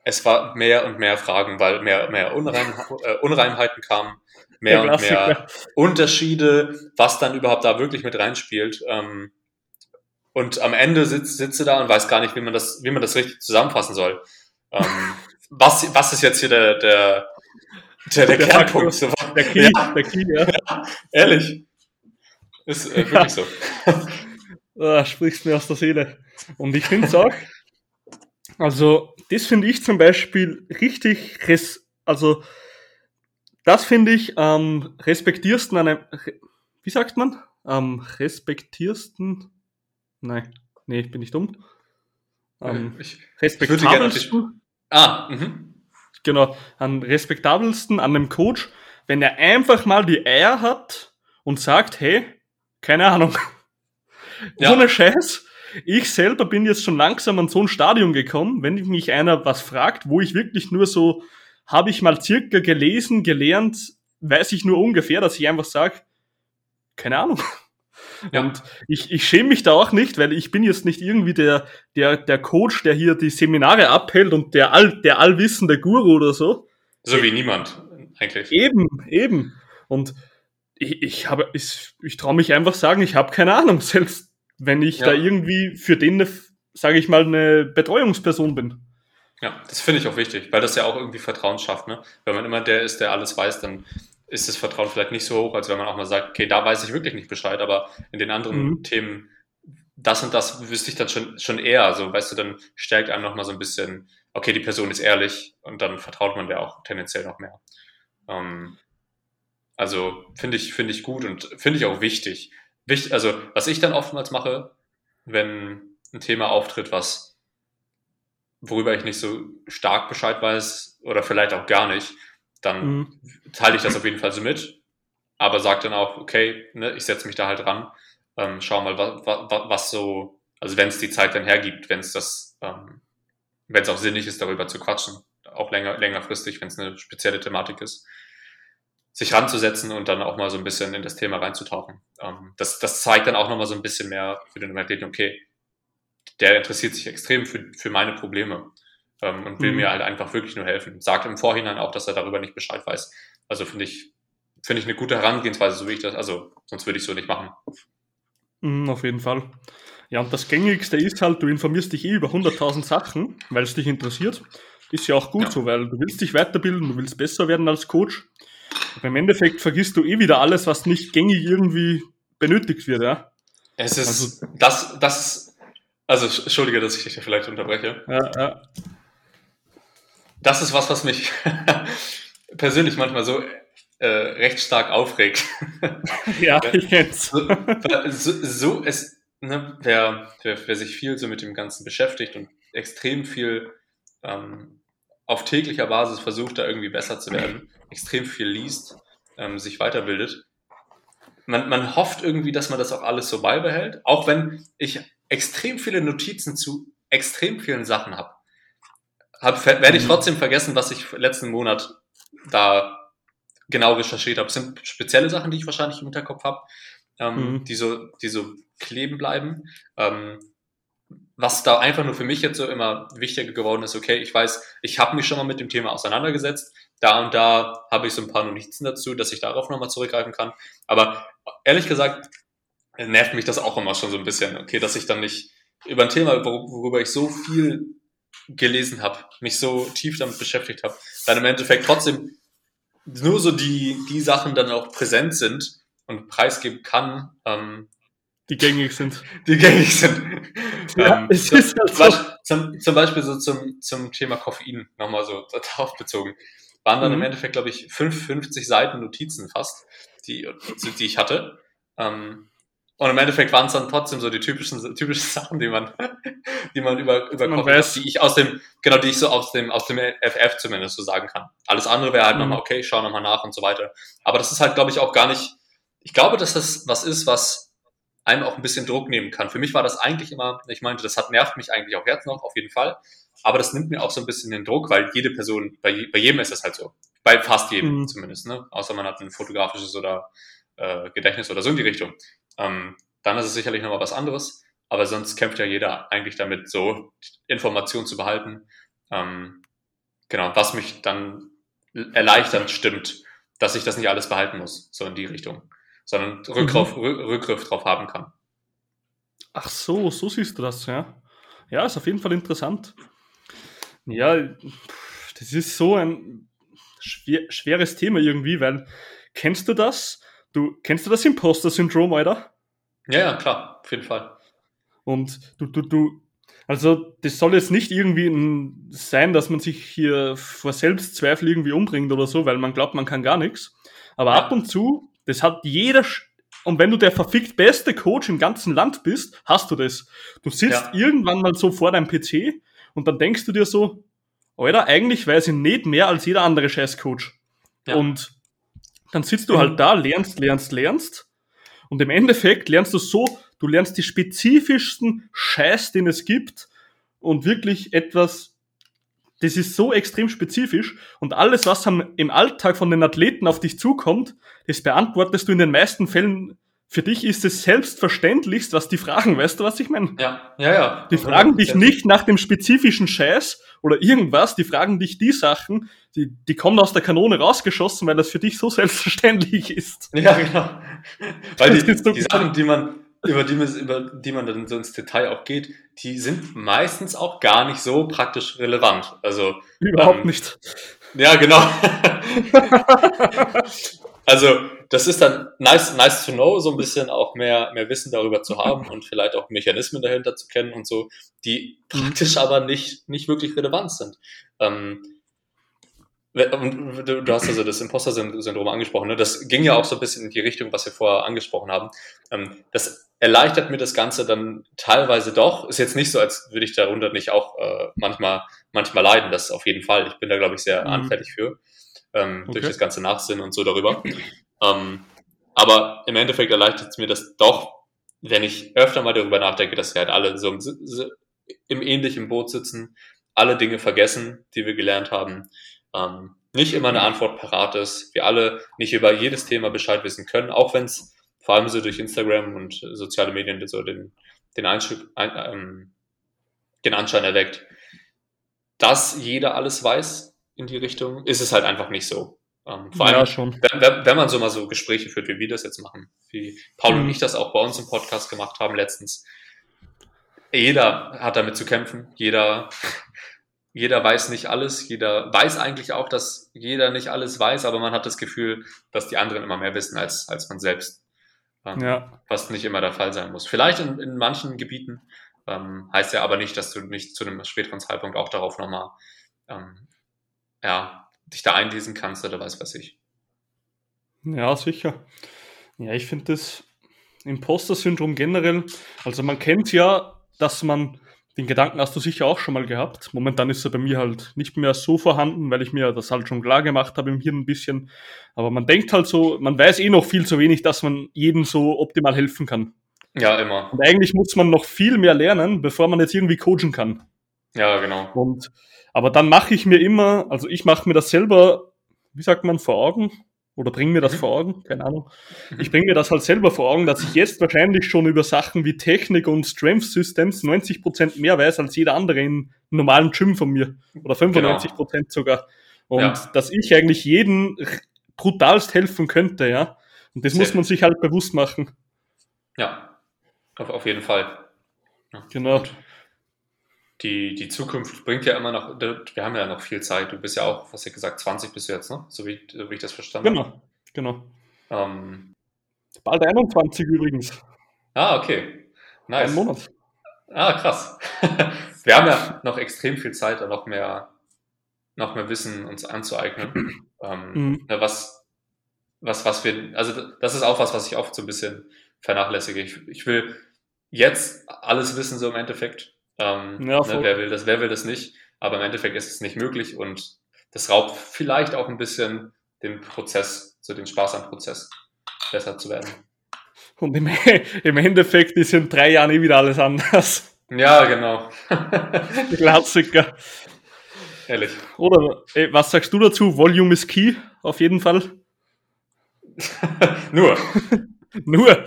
es war mehr und mehr Fragen, weil mehr, mehr Unreim, äh, Unreimheiten kamen, mehr und mehr. Unterschiede, was dann überhaupt da wirklich mit reinspielt. Ähm, und am Ende sitzt, du da und weiß gar nicht, wie man das, wie man das richtig zusammenfassen soll. Ähm, was, was ist jetzt hier der, der, der, der, Der Kernpunkt? So, Der Key, Ja. der Key, ja. ehrlich. Ist äh, wirklich so. Ah, sprichst mir aus der Seele. Und ich finde es auch, also das finde ich zum Beispiel richtig, also das finde ich am respektiersten an einem, wie sagt man? Am respektiersten, nein, nee, bin ich dumm. Am ich, respektabelsten, ah, mhm. genau, am respektabelsten an einem Coach, wenn er einfach mal die Eier hat und sagt, hey, keine Ahnung, Ja. ohne Scheiß, ich selber bin jetzt schon langsam an so ein Stadium gekommen, wenn mich einer was fragt, wo ich wirklich nur so, habe ich mal circa gelesen, gelernt, weiß ich nur ungefähr, dass ich einfach sage, keine Ahnung. Ja. Und ich, ich schäme mich da auch nicht, weil ich bin jetzt nicht irgendwie der, der, der Coach, der hier die Seminare abhält und der, all, der allwissende Guru oder so. So wie niemand, eigentlich. Eben, eben. Und ich, ich habe, ich, ich traue mich einfach sagen, ich habe keine Ahnung, selbst wenn ich Ja. da irgendwie für den, sage ich mal, eine Betreuungsperson bin. Ja, das finde ich auch wichtig, weil das ja auch irgendwie Vertrauen schafft. Ne? Wenn man immer der ist, der alles weiß, dann ist das Vertrauen vielleicht nicht so hoch, als wenn man auch mal sagt, okay, da weiß ich wirklich nicht Bescheid, aber in den anderen Mhm. Themen, das und das wüsste ich dann schon, schon eher. Also, weißt du, dann stärkt einem nochmal so ein bisschen, okay, die Person ist ehrlich und dann vertraut man der auch tendenziell noch mehr. Ähm, also finde ich, finde ich gut und finde ich auch wichtig. Wicht, also, was ich dann oftmals mache, wenn ein Thema auftritt, was worüber ich nicht so stark Bescheid weiß oder vielleicht auch gar nicht, dann Mhm. teile ich das auf jeden Fall so mit, aber sage dann auch, okay, ne, ich setze mich da halt ran, ähm, schau mal, was, was, was so, also wenn es die Zeit dann hergibt, wenn es das, ähm, wenn es auch sinnig ist, darüber zu quatschen, auch länger, längerfristig, wenn es eine spezielle Thematik ist, sich ranzusetzen und dann auch mal so ein bisschen in das Thema reinzutauchen. Ähm, das, das zeigt dann auch nochmal so ein bisschen mehr für den Athleten, okay, der interessiert sich extrem für, für meine Probleme ähm, und will Mhm. mir halt einfach wirklich nur helfen. Sagt im Vorhinein auch, dass er darüber nicht Bescheid weiß. Also finde ich, finde ich eine gute Herangehensweise, so wie ich das, also sonst würde ich so nicht machen. Mhm, auf jeden Fall. Ja, und das Gängigste ist halt, du informierst dich eh über 100.000 Sachen, weil es dich interessiert. Ist ja auch gut Ja. so, weil du willst dich weiterbilden, du willst besser werden als Coach. Aber im Endeffekt vergisst du eh wieder alles, was nicht gängig irgendwie benötigt wird, ja. Es ist, Also- das, das ist, also entschuldige, dass ich dich da vielleicht unterbreche. ja, ja. Das ist was, was mich persönlich manchmal so äh, recht stark aufregt. Ja, ich kenn's. so, so, so es, ne, wer, wer, wer sich viel so mit dem Ganzen beschäftigt und extrem viel ähm, auf täglicher Basis versucht, da irgendwie besser zu werden, extrem viel liest, ähm, sich weiterbildet, man, man hofft irgendwie, dass man das auch alles so beibehält, auch wenn ich extrem viele Notizen zu extrem vielen Sachen habe. Hab, werde ich Mhm. trotzdem vergessen, was ich letzten Monat da genau recherchiert habe. Es sind spezielle Sachen, die ich wahrscheinlich im Hinterkopf habe, ähm, Mhm. die, so, die so kleben bleiben. Ähm, was da einfach nur für mich jetzt so immer wichtiger geworden ist, okay, ich weiß, ich habe mich schon mal mit dem Thema auseinandergesetzt. Da und da habe ich so ein paar Notizen dazu, dass ich darauf nochmal zurückgreifen kann. Aber ehrlich gesagt, nervt mich das auch immer schon so ein bisschen, okay, dass ich dann nicht über ein Thema, wor- worüber ich so viel gelesen habe, mich so tief damit beschäftigt habe, dann im Endeffekt trotzdem nur so die, die Sachen dann auch präsent sind und preisgeben kann, ähm, Die gängig sind. die gängig sind. Ja, ähm, ist halt so. Beispiel, zum, zum Beispiel so zum, zum Thema Koffein, nochmal so darauf bezogen, waren dann Mhm. im Endeffekt, glaube ich, 55 Seiten Notizen fast, die, die ich hatte. Ähm, und im Endeffekt waren es dann trotzdem so die typischen, typischen Sachen, die man, die man über, über Man Koffein, weiß. die ich aus dem, genau, die ich so aus dem, aus dem FF zumindest so sagen kann. Alles andere wäre halt Mhm. nochmal, okay, schau nochmal nach und so weiter. Aber das ist halt, glaube ich, auch gar nicht, ich glaube, dass das was ist, was einem auch ein bisschen Druck nehmen kann. Für mich war das eigentlich immer, ich meinte, das hat nervt mich eigentlich auch jetzt noch, auf jeden Fall. Aber das nimmt mir auch so ein bisschen den Druck, weil jede Person, bei, je, bei jedem ist das halt so. Bei fast jedem Mhm. zumindest, ne? Außer man hat ein fotografisches oder äh, Gedächtnis oder so in die Richtung. Ähm, dann ist es sicherlich nochmal was anderes. Aber sonst kämpft ja jeder eigentlich damit, so Informationen zu behalten. Ähm, genau, was mich dann erleichternd stimmt, dass ich das nicht alles behalten muss, so in die Richtung, sondern Rückgriff, Rück- Rückgriff drauf haben kann. Ach so, so siehst du das, ja. Ja, ist auf jeden Fall interessant. Ja, das ist so ein schwer, schweres Thema irgendwie, weil kennst du das? Du kennst du das Imposter-Syndrom, Alter? Ja, ja, klar, auf jeden Fall. Und du, du, du, Also, das soll jetzt nicht irgendwie ein, sein, dass man sich hier vor Selbstzweifel irgendwie umbringt oder so, weil man glaubt, man kann gar nichts. Aber ab und zu, das hat jeder, und wenn du der verfickt beste Coach im ganzen Land bist, hast du das. Du sitzt ja. irgendwann mal so vor deinem PC und dann denkst du dir so, Alter, eigentlich weiß ich nicht mehr als jeder andere Scheißcoach. Ja. Und dann sitzt du halt da, lernst, lernst, lernst. Und im Endeffekt lernst du so, du lernst die spezifischsten Scheiß, den es gibt. Und wirklich etwas, das ist so extrem spezifisch. Und alles, was im Alltag von den Athleten auf dich zukommt, das beantwortest du in den meisten Fällen für dich ist es selbstverständlichst, was die fragen. Weißt du, was ich meine? Ja, ja, ja. Die fragen dich nicht nach dem spezifischen Scheiß oder irgendwas. Die fragen dich die Sachen, die, die kommen aus der Kanone rausgeschossen, weil das für dich so selbstverständlich ist. Ja, genau. Weil die, so die Sachen, die man, über die, man, über die man dann so ins Detail auch geht, die sind meistens auch gar nicht so praktisch relevant. Also überhaupt ähm, nicht. Ja, genau. also das ist dann nice, nice to know, so ein bisschen auch mehr, mehr Wissen darüber zu haben und vielleicht auch Mechanismen dahinter zu kennen und so, die praktisch aber nicht, nicht wirklich relevant sind. Ähm, du hast also das Imposter-Syndrom angesprochen. Ne? Das ging ja auch so ein bisschen in die Richtung, was wir vorher angesprochen haben. Ähm, das erleichtert mir das Ganze dann teilweise doch. Ist jetzt nicht so, als würde ich darunter nicht auch äh, manchmal, manchmal leiden. Das auf jeden Fall. Ich bin da, glaube ich, sehr mhm. anfällig für. Ähm, okay. Durch das ganze Nachsinnen und so darüber. Ähm, aber im Endeffekt erleichtert es mir das doch, wenn ich öfter mal darüber nachdenke, dass wir halt alle so im, so im ähnlichen Boot sitzen, alle Dinge vergessen, die wir gelernt haben, ähm, nicht immer eine Antwort parat ist, wir alle nicht über jedes Thema Bescheid wissen können, auch wenn es vor allem so durch Instagram und soziale Medien so den, den, Einschub, ein, ähm, den Anschein erweckt, dass jeder alles weiß in die Richtung, ist es halt einfach nicht so. Ähm, vor allem, ja, schon. Wenn, wenn, man so mal so Gespräche führt, wie wir das jetzt machen, wie Paul mhm. und ich das auch bei uns im Podcast gemacht haben letztens. Jeder hat damit zu kämpfen. Jeder, jeder weiß nicht alles. Jeder weiß eigentlich auch, dass jeder nicht alles weiß, aber man hat das Gefühl, dass die anderen immer mehr wissen als, als man selbst. Ähm, ja. Was nicht immer der Fall sein muss. Vielleicht in, in manchen Gebieten. Ähm, heißt ja aber nicht, dass du nicht zu einem späteren Zeitpunkt auch darauf nochmal ähm, ja, dich da einlesen kannst oder was weiß ich. Ja, sicher. Ja, ich finde das Imposter-Syndrom generell, also man kennt ja, dass man, den Gedanken hast du sicher auch schon mal gehabt. Momentan ist er bei mir halt nicht mehr so vorhanden, weil ich mir das halt schon klar gemacht habe im Hirn ein bisschen. Aber man denkt halt so, man weiß eh noch viel zu wenig, dass man jedem so optimal helfen kann. Ja, immer. Und eigentlich muss man noch viel mehr lernen, bevor man jetzt irgendwie coachen kann. Ja, genau. Und aber dann mache ich mir immer, also ich mache mir das selber, wie sagt man, vor Augen oder bringe mir das mhm. vor Augen, keine Ahnung. Mhm. Ich bringe mir das halt selber vor Augen, dass ich jetzt wahrscheinlich schon über Sachen wie Technik und Strength Systems 90% mehr weiß als jeder andere im normalen Gym von mir. Oder 95% genau. sogar. Und ja. dass ich eigentlich jeden brutalst helfen könnte, ja. Und das Sehr muss man sich halt bewusst machen. Ja, auf, auf jeden Fall. Ja. Genau. Und die, die Zukunft bringt ja immer noch, wir haben ja noch viel Zeit. Du bist ja auch, was ich gesagt, 20 bis jetzt, ne? So wie, so wie ich das verstanden habe. Genau, genau. Ähm, Bald 21 übrigens. Ah, okay. Nice. Ein Monat. Ah, krass. wir haben ja noch extrem viel Zeit, da noch mehr, noch mehr Wissen uns anzueignen. ähm, mhm. was, was, was wir, also das ist auch was, was ich oft so ein bisschen vernachlässige. Ich, ich will jetzt alles wissen, so im Endeffekt. Ähm, ja, ne, wer will das, wer will das nicht? Aber im Endeffekt ist es nicht möglich und das raubt vielleicht auch ein bisschen den Prozess, so den Spaß am Prozess, besser zu werden. Und im, im Endeffekt ist in drei Jahren eh wieder alles anders. Ja, genau. Klassiker. Ehrlich. Oder ey, was sagst du dazu? Volume is key, auf jeden Fall. nur. nur.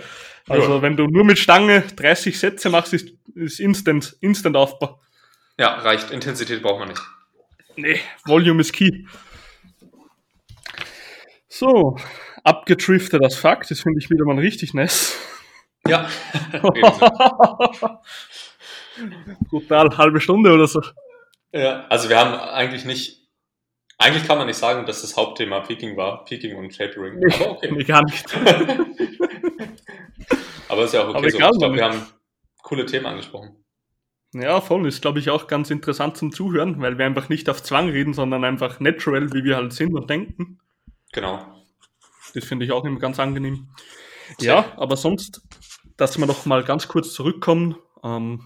Also ja. wenn du nur mit Stange 30 Sätze machst, ist, ist Instant, Instant Aufbau. Ja, reicht. Intensität braucht man nicht. Nee, Volume ist key. So, abgetriftet das Fakt, das finde ich wieder mal richtig nice. Ja. Total halbe Stunde oder so. Ja, also wir haben eigentlich nicht, eigentlich kann man nicht sagen, dass das Hauptthema Peaking war, Peaking und Tapering. Nee, aber okay. Nee, gar nicht. Aber ist ja auch okay so. Ich glaube, wir haben coole Themen angesprochen. Ja, voll. Ist, glaube ich, auch ganz interessant zum Zuhören, weil wir einfach nicht auf Zwang reden, sondern einfach natural, wie wir halt sind und denken. Genau. Das finde ich auch immer ganz angenehm. Ja, aber sonst, dass wir noch mal ganz kurz zurückkommen. Ähm,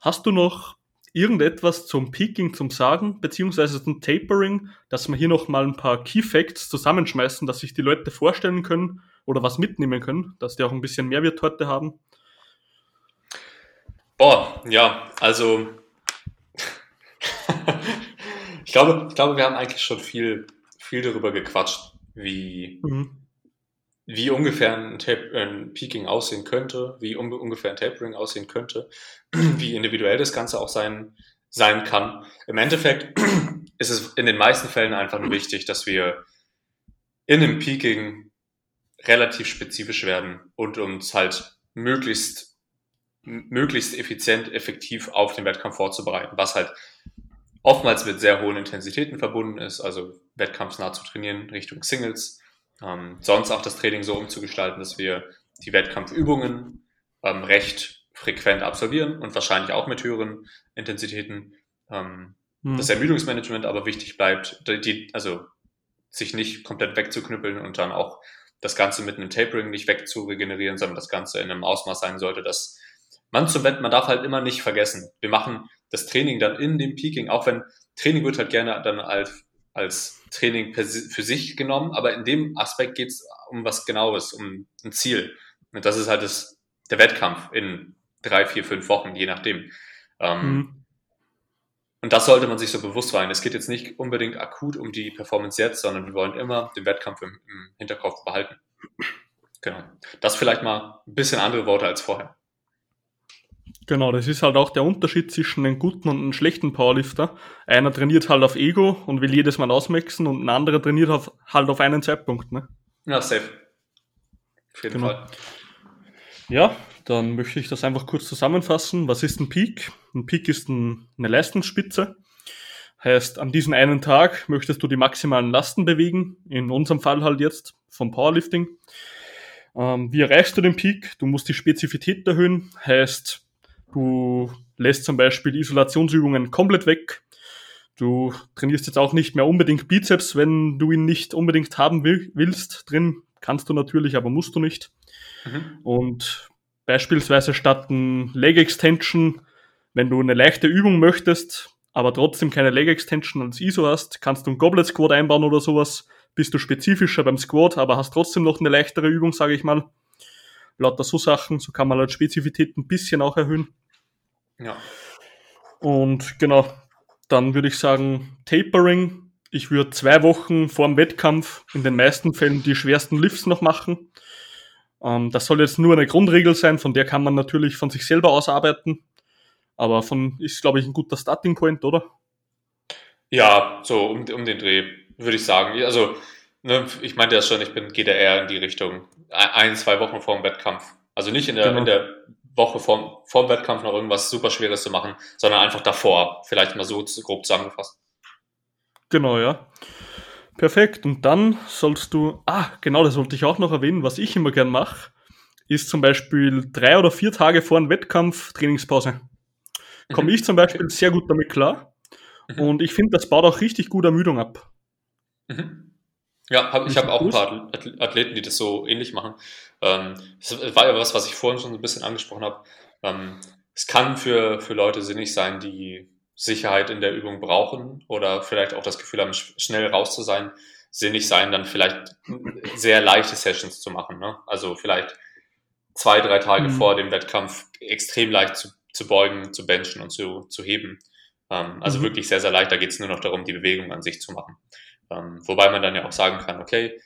hast du noch irgendetwas zum Peaking zum Sagen, beziehungsweise zum Tapering, dass wir hier noch mal ein paar Key Facts zusammenschmeißen, dass sich die Leute vorstellen können oder was mitnehmen können, dass die auch ein bisschen Mehrwert heute haben? Boah, ja, also ich glaube, ich glaube, wir haben eigentlich schon viel, viel darüber gequatscht, wie, mhm. wie ungefähr ein, Tape, ein Peaking aussehen könnte, wie un ungefähr ein Tapering aussehen könnte, wie individuell das Ganze auch sein, sein kann. Im Endeffekt ist es in den meisten Fällen einfach nur wichtig, dass wir in einem Peaking relativ spezifisch werden und uns halt möglichst möglichst effizient, effektiv auf den Wettkampf vorzubereiten, was halt oftmals mit sehr hohen Intensitäten verbunden ist, also wettkampfsnah zu trainieren Richtung Singles, ähm, sonst auch das Training so umzugestalten, dass wir die Wettkampfübungen ähm, recht frequent absolvieren und wahrscheinlich auch mit höheren Intensitäten. Ähm, mhm. Das Ermüdungsmanagement aber wichtig bleibt, die, also sich nicht komplett wegzuknüppeln und dann auch das Ganze mit einem Tapering nicht wegzuregenerieren, sondern das Ganze in einem Ausmaß sein sollte, dass man zum man darf halt immer nicht vergessen, wir machen das Training dann in dem Peaking, auch wenn Training wird halt gerne dann als, als Training für sich genommen, aber in dem Aspekt geht es um was Genaues, um ein Ziel. Und das ist halt das, der Wettkampf in drei, vier, fünf Wochen, je nachdem. Ähm, mhm. Und das sollte man sich so bewusst sein. Es geht jetzt nicht unbedingt akut um die Performance jetzt, sondern wir wollen immer den Wettkampf im, im Hinterkopf behalten. Genau. Das vielleicht mal ein bisschen andere Worte als vorher. Genau, das ist halt auch der Unterschied zwischen einem guten und einem schlechten Powerlifter. Einer trainiert halt auf Ego und will jedes Mal ausmaxen und ein anderer trainiert auf, halt auf einen Zeitpunkt. Ne? Ja, safe. Auf jeden genau. Fall. Ja, dann möchte ich das einfach kurz zusammenfassen. Was ist ein Peak? Ein Peak ist ein, eine Leistungsspitze. Heißt, an diesem einen Tag möchtest du die maximalen Lasten bewegen. In unserem Fall halt jetzt vom Powerlifting. Ähm, wie erreichst du den Peak? Du musst die Spezifität erhöhen. Heißt, Du lässt zum Beispiel Isolationsübungen komplett weg. Du trainierst jetzt auch nicht mehr unbedingt Bizeps, wenn du ihn nicht unbedingt haben will, willst drin. Kannst du natürlich, aber musst du nicht. Mhm. Und beispielsweise statt ein Leg Extension, wenn du eine leichte Übung möchtest, aber trotzdem keine Leg Extension als ISO hast, kannst du einen Goblet Squat einbauen oder sowas. Bist du spezifischer beim Squat, aber hast trotzdem noch eine leichtere Übung, sage ich mal. Lauter so Sachen, so kann man halt Spezifität ein bisschen auch erhöhen. Ja. Und genau, dann würde ich sagen, Tapering. Ich würde zwei Wochen vor dem Wettkampf in den meisten Fällen die schwersten Lifts noch machen. Ähm, das soll jetzt nur eine Grundregel sein, von der kann man natürlich von sich selber ausarbeiten. Aber von ist, glaube ich, ein guter Starting Point, oder? Ja, so um, um den Dreh, würde ich sagen. Also, ne, ich meinte ja schon, ich bin, geht ja eher in die Richtung ein, zwei Wochen vor dem Wettkampf. Also nicht in der, genau. in der Woche vorm, vorm Wettkampf noch irgendwas super Schweres zu machen, sondern einfach davor. Vielleicht mal so grob zusammengefasst. Genau, ja. Perfekt. Und dann sollst du, ah, genau, das wollte ich auch noch erwähnen, was ich immer gern mache, ist zum Beispiel drei oder vier Tage vor einem Wettkampf Trainingspause. Komme mhm. ich zum Beispiel sehr gut damit klar. Mhm. Und ich finde, das baut auch richtig gut Ermüdung ab. Mhm. Ja, hab, ich habe auch ein paar Athleten, die das so ähnlich machen. Ähm, das war ja was, was ich vorhin schon so ein bisschen angesprochen habe. Ähm, es kann für, für Leute sinnig sein, die Sicherheit in der Übung brauchen oder vielleicht auch das Gefühl haben, schnell raus zu sein, sinnig sein, dann vielleicht sehr leichte Sessions zu machen. Ne? Also vielleicht zwei, drei Tage mhm. vor dem Wettkampf extrem leicht zu, zu beugen, zu benchen und zu, zu heben. Ähm, also mhm. wirklich sehr, sehr leicht. Da geht es nur noch darum, die Bewegung an sich zu machen. Ähm, wobei man dann ja auch sagen kann, okay,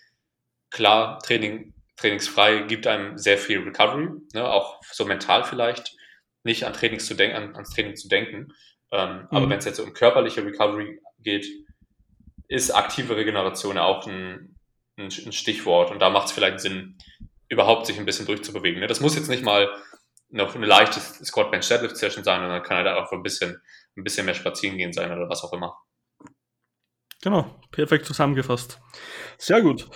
klar, Training, trainingsfrei gibt einem sehr viel Recovery, ne, auch so mental vielleicht, nicht an Trainings zu denken, an, ans Training zu denken. Ähm, mhm. Aber wenn es jetzt um körperliche Recovery geht, ist aktive Regeneration ja auch ein, ein, ein Stichwort. Und da macht es vielleicht Sinn, überhaupt sich ein bisschen durchzubewegen. Ne? Das muss jetzt nicht mal noch eine leichte Squat Bench Deadlift Session sein, sondern kann halt auch ein bisschen, ein bisschen mehr spazieren gehen sein oder was auch immer. Genau, perfekt zusammengefasst. Sehr gut.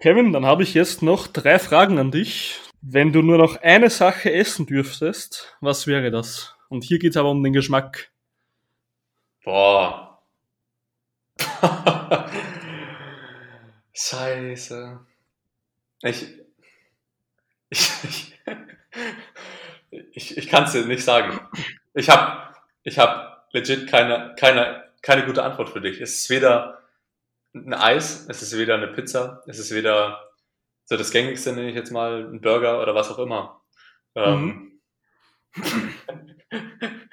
Kevin, dann habe ich jetzt noch drei Fragen an dich. Wenn du nur noch eine Sache essen dürftest, was wäre das? Und hier geht es aber um den Geschmack. Boah. Scheiße. Ich. Ich, ich, ich, ich kann es dir nicht sagen. Ich habe ich hab legit keine, keine, keine gute Antwort für dich. Es ist weder ein Eis, es ist weder eine Pizza, es ist weder so das gängigste, nenne ich jetzt mal, ein Burger oder was auch immer. Ähm, mhm.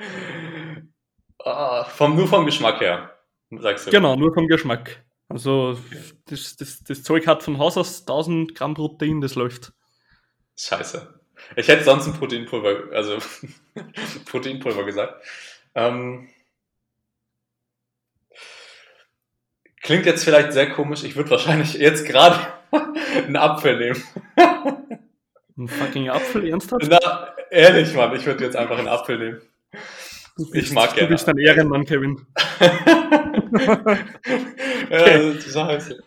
ah, vom, nur vom Geschmack her, sagst du. Genau, nur vom Geschmack. Also das, das, das Zeug hat von Haus aus 1000 Gramm Protein, das läuft. Scheiße. Ich hätte sonst ein Proteinpulver, also Proteinpulver gesagt. Ähm, klingt jetzt vielleicht sehr komisch. Ich würde wahrscheinlich jetzt gerade einen Apfel nehmen. Ein fucking Apfel, ernsthaft? Na, ehrlich, Mann, ich würde jetzt einfach einen Apfel nehmen. Bist, ich mag gerne. Du bist ein Ehrenmann, Kevin. ja, das ist scheiße.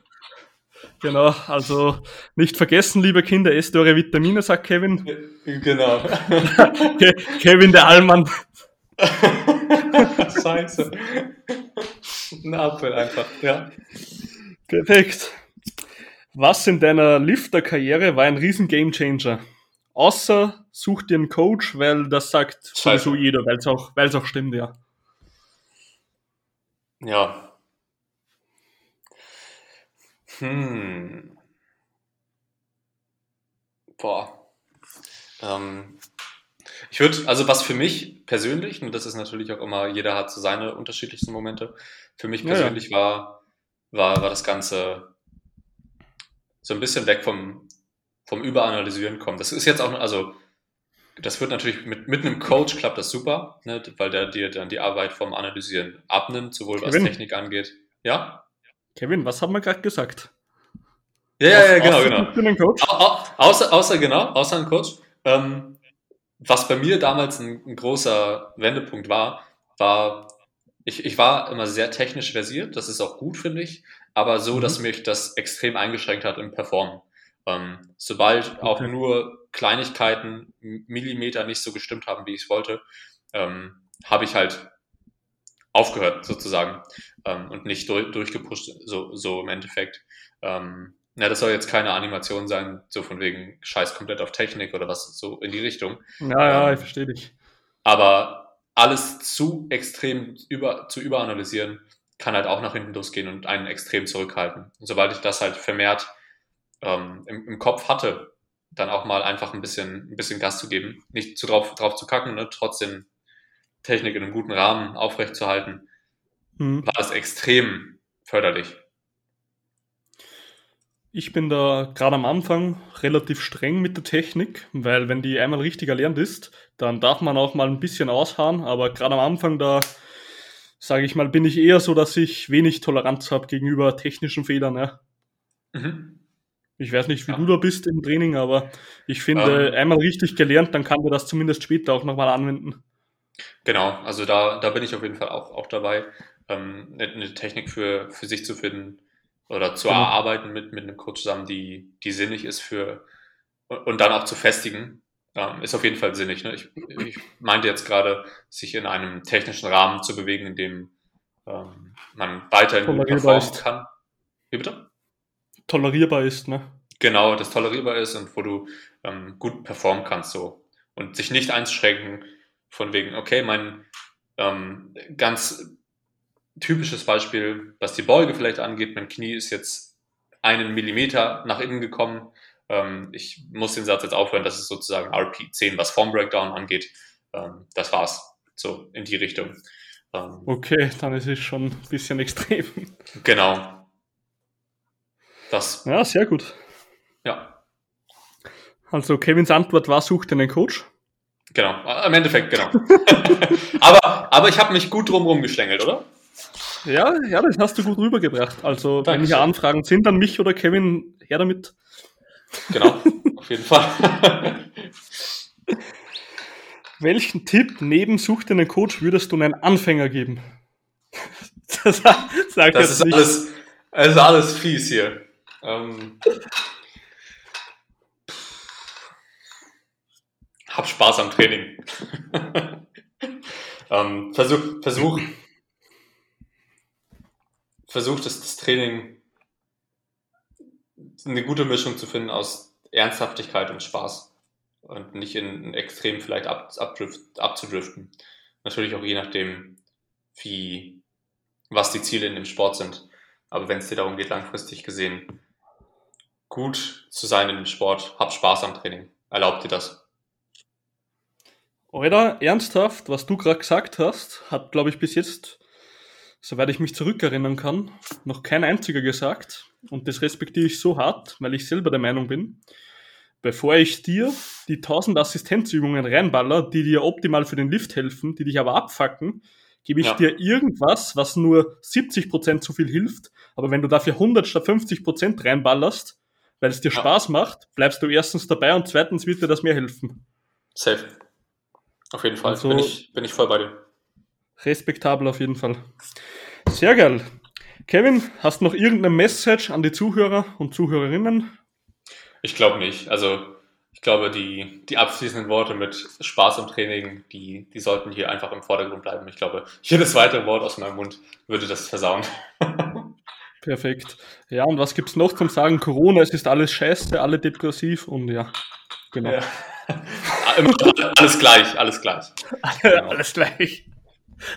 Genau, also nicht vergessen, liebe Kinder, esst eure Vitamine, sagt Kevin. Genau. Kevin der Allmann. Scheiße. Ein Apfel einfach, ja. Perfekt. Was in deiner Lifter-Karriere war ein riesen Gamechanger? Außer such dir einen Coach, weil das sagt sowieso jeder, weil es auch, auch stimmt, ja. Ja, hm. Boah. Ähm, ich würde, also was für mich persönlich, und das ist natürlich auch immer, jeder hat so seine unterschiedlichsten Momente. Für mich persönlich ja, ja. war, war, war das Ganze so ein bisschen weg vom, vom Überanalysieren kommen. Das ist jetzt auch, also das wird natürlich mit, mit einem Coach klappt das super, ne, weil der dir dann die Arbeit vom Analysieren abnimmt, sowohl was Technik angeht. Ja? Kevin, was haben wir gerade gesagt? Ja, ja, ja, genau, genau. Für einen Coach? Au, außer, außer, genau, außer ein Coach. Ähm, was bei mir damals ein, ein, großer Wendepunkt war, war, ich, ich war immer sehr technisch versiert, das ist auch gut, finde ich, aber so, mhm. dass mich das extrem eingeschränkt hat im Performen. Ähm, sobald okay. auch nur Kleinigkeiten, Millimeter nicht so gestimmt haben, wie ich es wollte, ähm, habe ich halt aufgehört sozusagen ähm, und nicht durch, durchgepusht, so, so im Endeffekt. Ähm, ja, das soll jetzt keine Animation sein, so von wegen Scheiß komplett auf Technik oder was so in die Richtung. Ja, ja, ähm, ich verstehe dich. Aber alles zu extrem über, zu überanalysieren, kann halt auch nach hinten losgehen und einen extrem zurückhalten. Und sobald ich das halt vermehrt ähm, im, im Kopf hatte, dann auch mal einfach ein bisschen, ein bisschen Gas zu geben, nicht zu drauf, drauf zu kacken, ne? trotzdem Technik in einem guten Rahmen aufrechtzuerhalten, mhm. war das extrem förderlich. Ich bin da gerade am Anfang relativ streng mit der Technik, weil wenn die einmal richtig erlernt ist, dann darf man auch mal ein bisschen aushauen, aber gerade am Anfang da, sage ich mal, bin ich eher so, dass ich wenig Toleranz habe gegenüber technischen Fehlern. Ja. Mhm. Ich weiß nicht, wie ja. du da bist im Training, aber ich finde, ähm, einmal richtig gelernt, dann kann man das zumindest später auch nochmal anwenden. Genau, also da, da bin ich auf jeden Fall auch, auch dabei, ähm, eine Technik für, für sich zu finden, oder zu genau. erarbeiten mit, mit einem Coach zusammen, die, die sinnig ist für und dann auch zu festigen, ähm, ist auf jeden Fall sinnig. Ne? Ich, ich meinte jetzt gerade, sich in einem technischen Rahmen zu bewegen, in dem ähm, man weiterhin gut performen kann. Wie bitte? Tolerierbar ist, ne? Genau, das tolerierbar ist und wo du ähm, gut performen kannst so. Und sich nicht einschränken von wegen, okay, mein ähm, ganz typisches Beispiel, was die Beuge vielleicht angeht. Mein Knie ist jetzt einen Millimeter nach innen gekommen. Ähm, ich muss den Satz jetzt aufhören. Das ist sozusagen RP10, was Form Breakdown angeht. Ähm, das war's. So in die Richtung. Ähm, okay, dann ist es schon ein bisschen extrem. Genau. Das. Ja, sehr gut. Ja. Also Kevins Antwort war, sucht einen Coach. Genau, im Endeffekt, genau. aber, aber ich habe mich gut drumherum geschlängelt, oder? Ja, ja, das hast du gut rübergebracht. Also, Dankeschön. wenn hier Anfragen sind an mich oder Kevin, her damit. Genau, auf jeden Fall. Welchen Tipp neben Such dir einen Coach würdest du einem Anfänger geben? das sag das ist nicht. alles, das ist alles fies hier. Ähm, hab Spaß am Training. Ähm, versuch, versuch, versuch das, das Training eine gute Mischung zu finden aus Ernsthaftigkeit und Spaß und nicht in, in Extrem vielleicht ab, abdrift, abzudriften. Natürlich auch je nachdem, wie, was die Ziele in dem Sport sind. Aber wenn es dir darum geht, langfristig gesehen gut zu sein in dem Sport, hab Spaß am Training. Erlaubt dir das. Alter, ernsthaft, was du gerade gesagt hast, hat, glaube ich, bis jetzt, soweit ich mich zurückerinnern kann, noch kein einziger gesagt. Und das respektiere ich so hart, weil ich selber der Meinung bin, bevor ich dir die 1000 Assistenzübungen reinballer, die dir optimal für den Lift helfen, die dich aber abfacken, gebe ich ja. dir irgendwas, was nur 70% zu viel hilft. Aber wenn du dafür 100 statt 50% reinballerst, weil es dir ja. Spaß macht, bleibst du erstens dabei und zweitens wird dir das mehr helfen. Safe. Auf jeden Fall. Also, bin, ich, bin ich voll bei dir. Respektabel auf jeden Fall. Sehr geil. Kevin, hast du noch irgendeine Message an die Zuhörer und Zuhörerinnen? Ich glaube nicht. Also ich glaube, die, die abschließenden Worte mit Spaß im Training, die, die sollten hier einfach im Vordergrund bleiben. Ich glaube, jedes weitere Wort aus meinem Mund würde das versauen. Perfekt. Ja, und was gibt es noch zum Sagen? Corona, es ist alles scheiße, alle depressiv und ja, genau. Ja. alles gleich, alles gleich. Genau. alles gleich.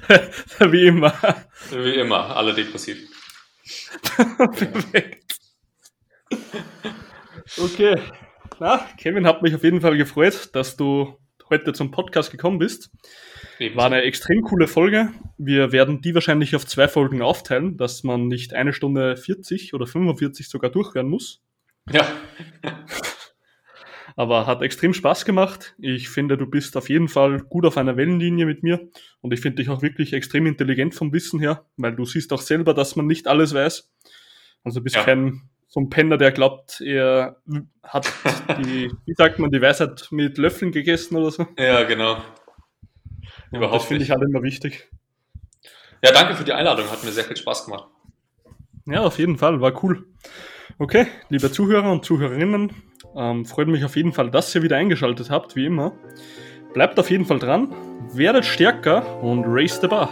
Wie immer. Wie immer, alle depressiv. Perfekt. Okay. Na, Kevin, hat mich auf jeden Fall gefreut, dass du heute zum Podcast gekommen bist. War eine extrem coole Folge. Wir werden die wahrscheinlich auf zwei Folgen aufteilen, dass man nicht eine Stunde 40 oder 45 sogar durchhören muss. Ja. Aber hat extrem Spaß gemacht. Ich finde, du bist auf jeden Fall gut auf einer Wellenlinie mit mir. Und ich finde dich auch wirklich extrem intelligent vom Wissen her, weil du siehst auch selber, dass man nicht alles weiß. Also bist ja. kein so ein Penner, der glaubt, er hat die, wie sagt man, die Weisheit mit Löffeln gegessen oder so. Ja, genau. Überhaupt das finde ich halt immer wichtig. Ja, danke für die Einladung. Hat mir sehr viel Spaß gemacht. Ja, auf jeden Fall. War cool. Okay, liebe Zuhörer und Zuhörerinnen, ähm, freut mich auf jeden Fall, dass ihr wieder eingeschaltet habt, wie immer. Bleibt auf jeden Fall dran, werdet stärker und race the bar.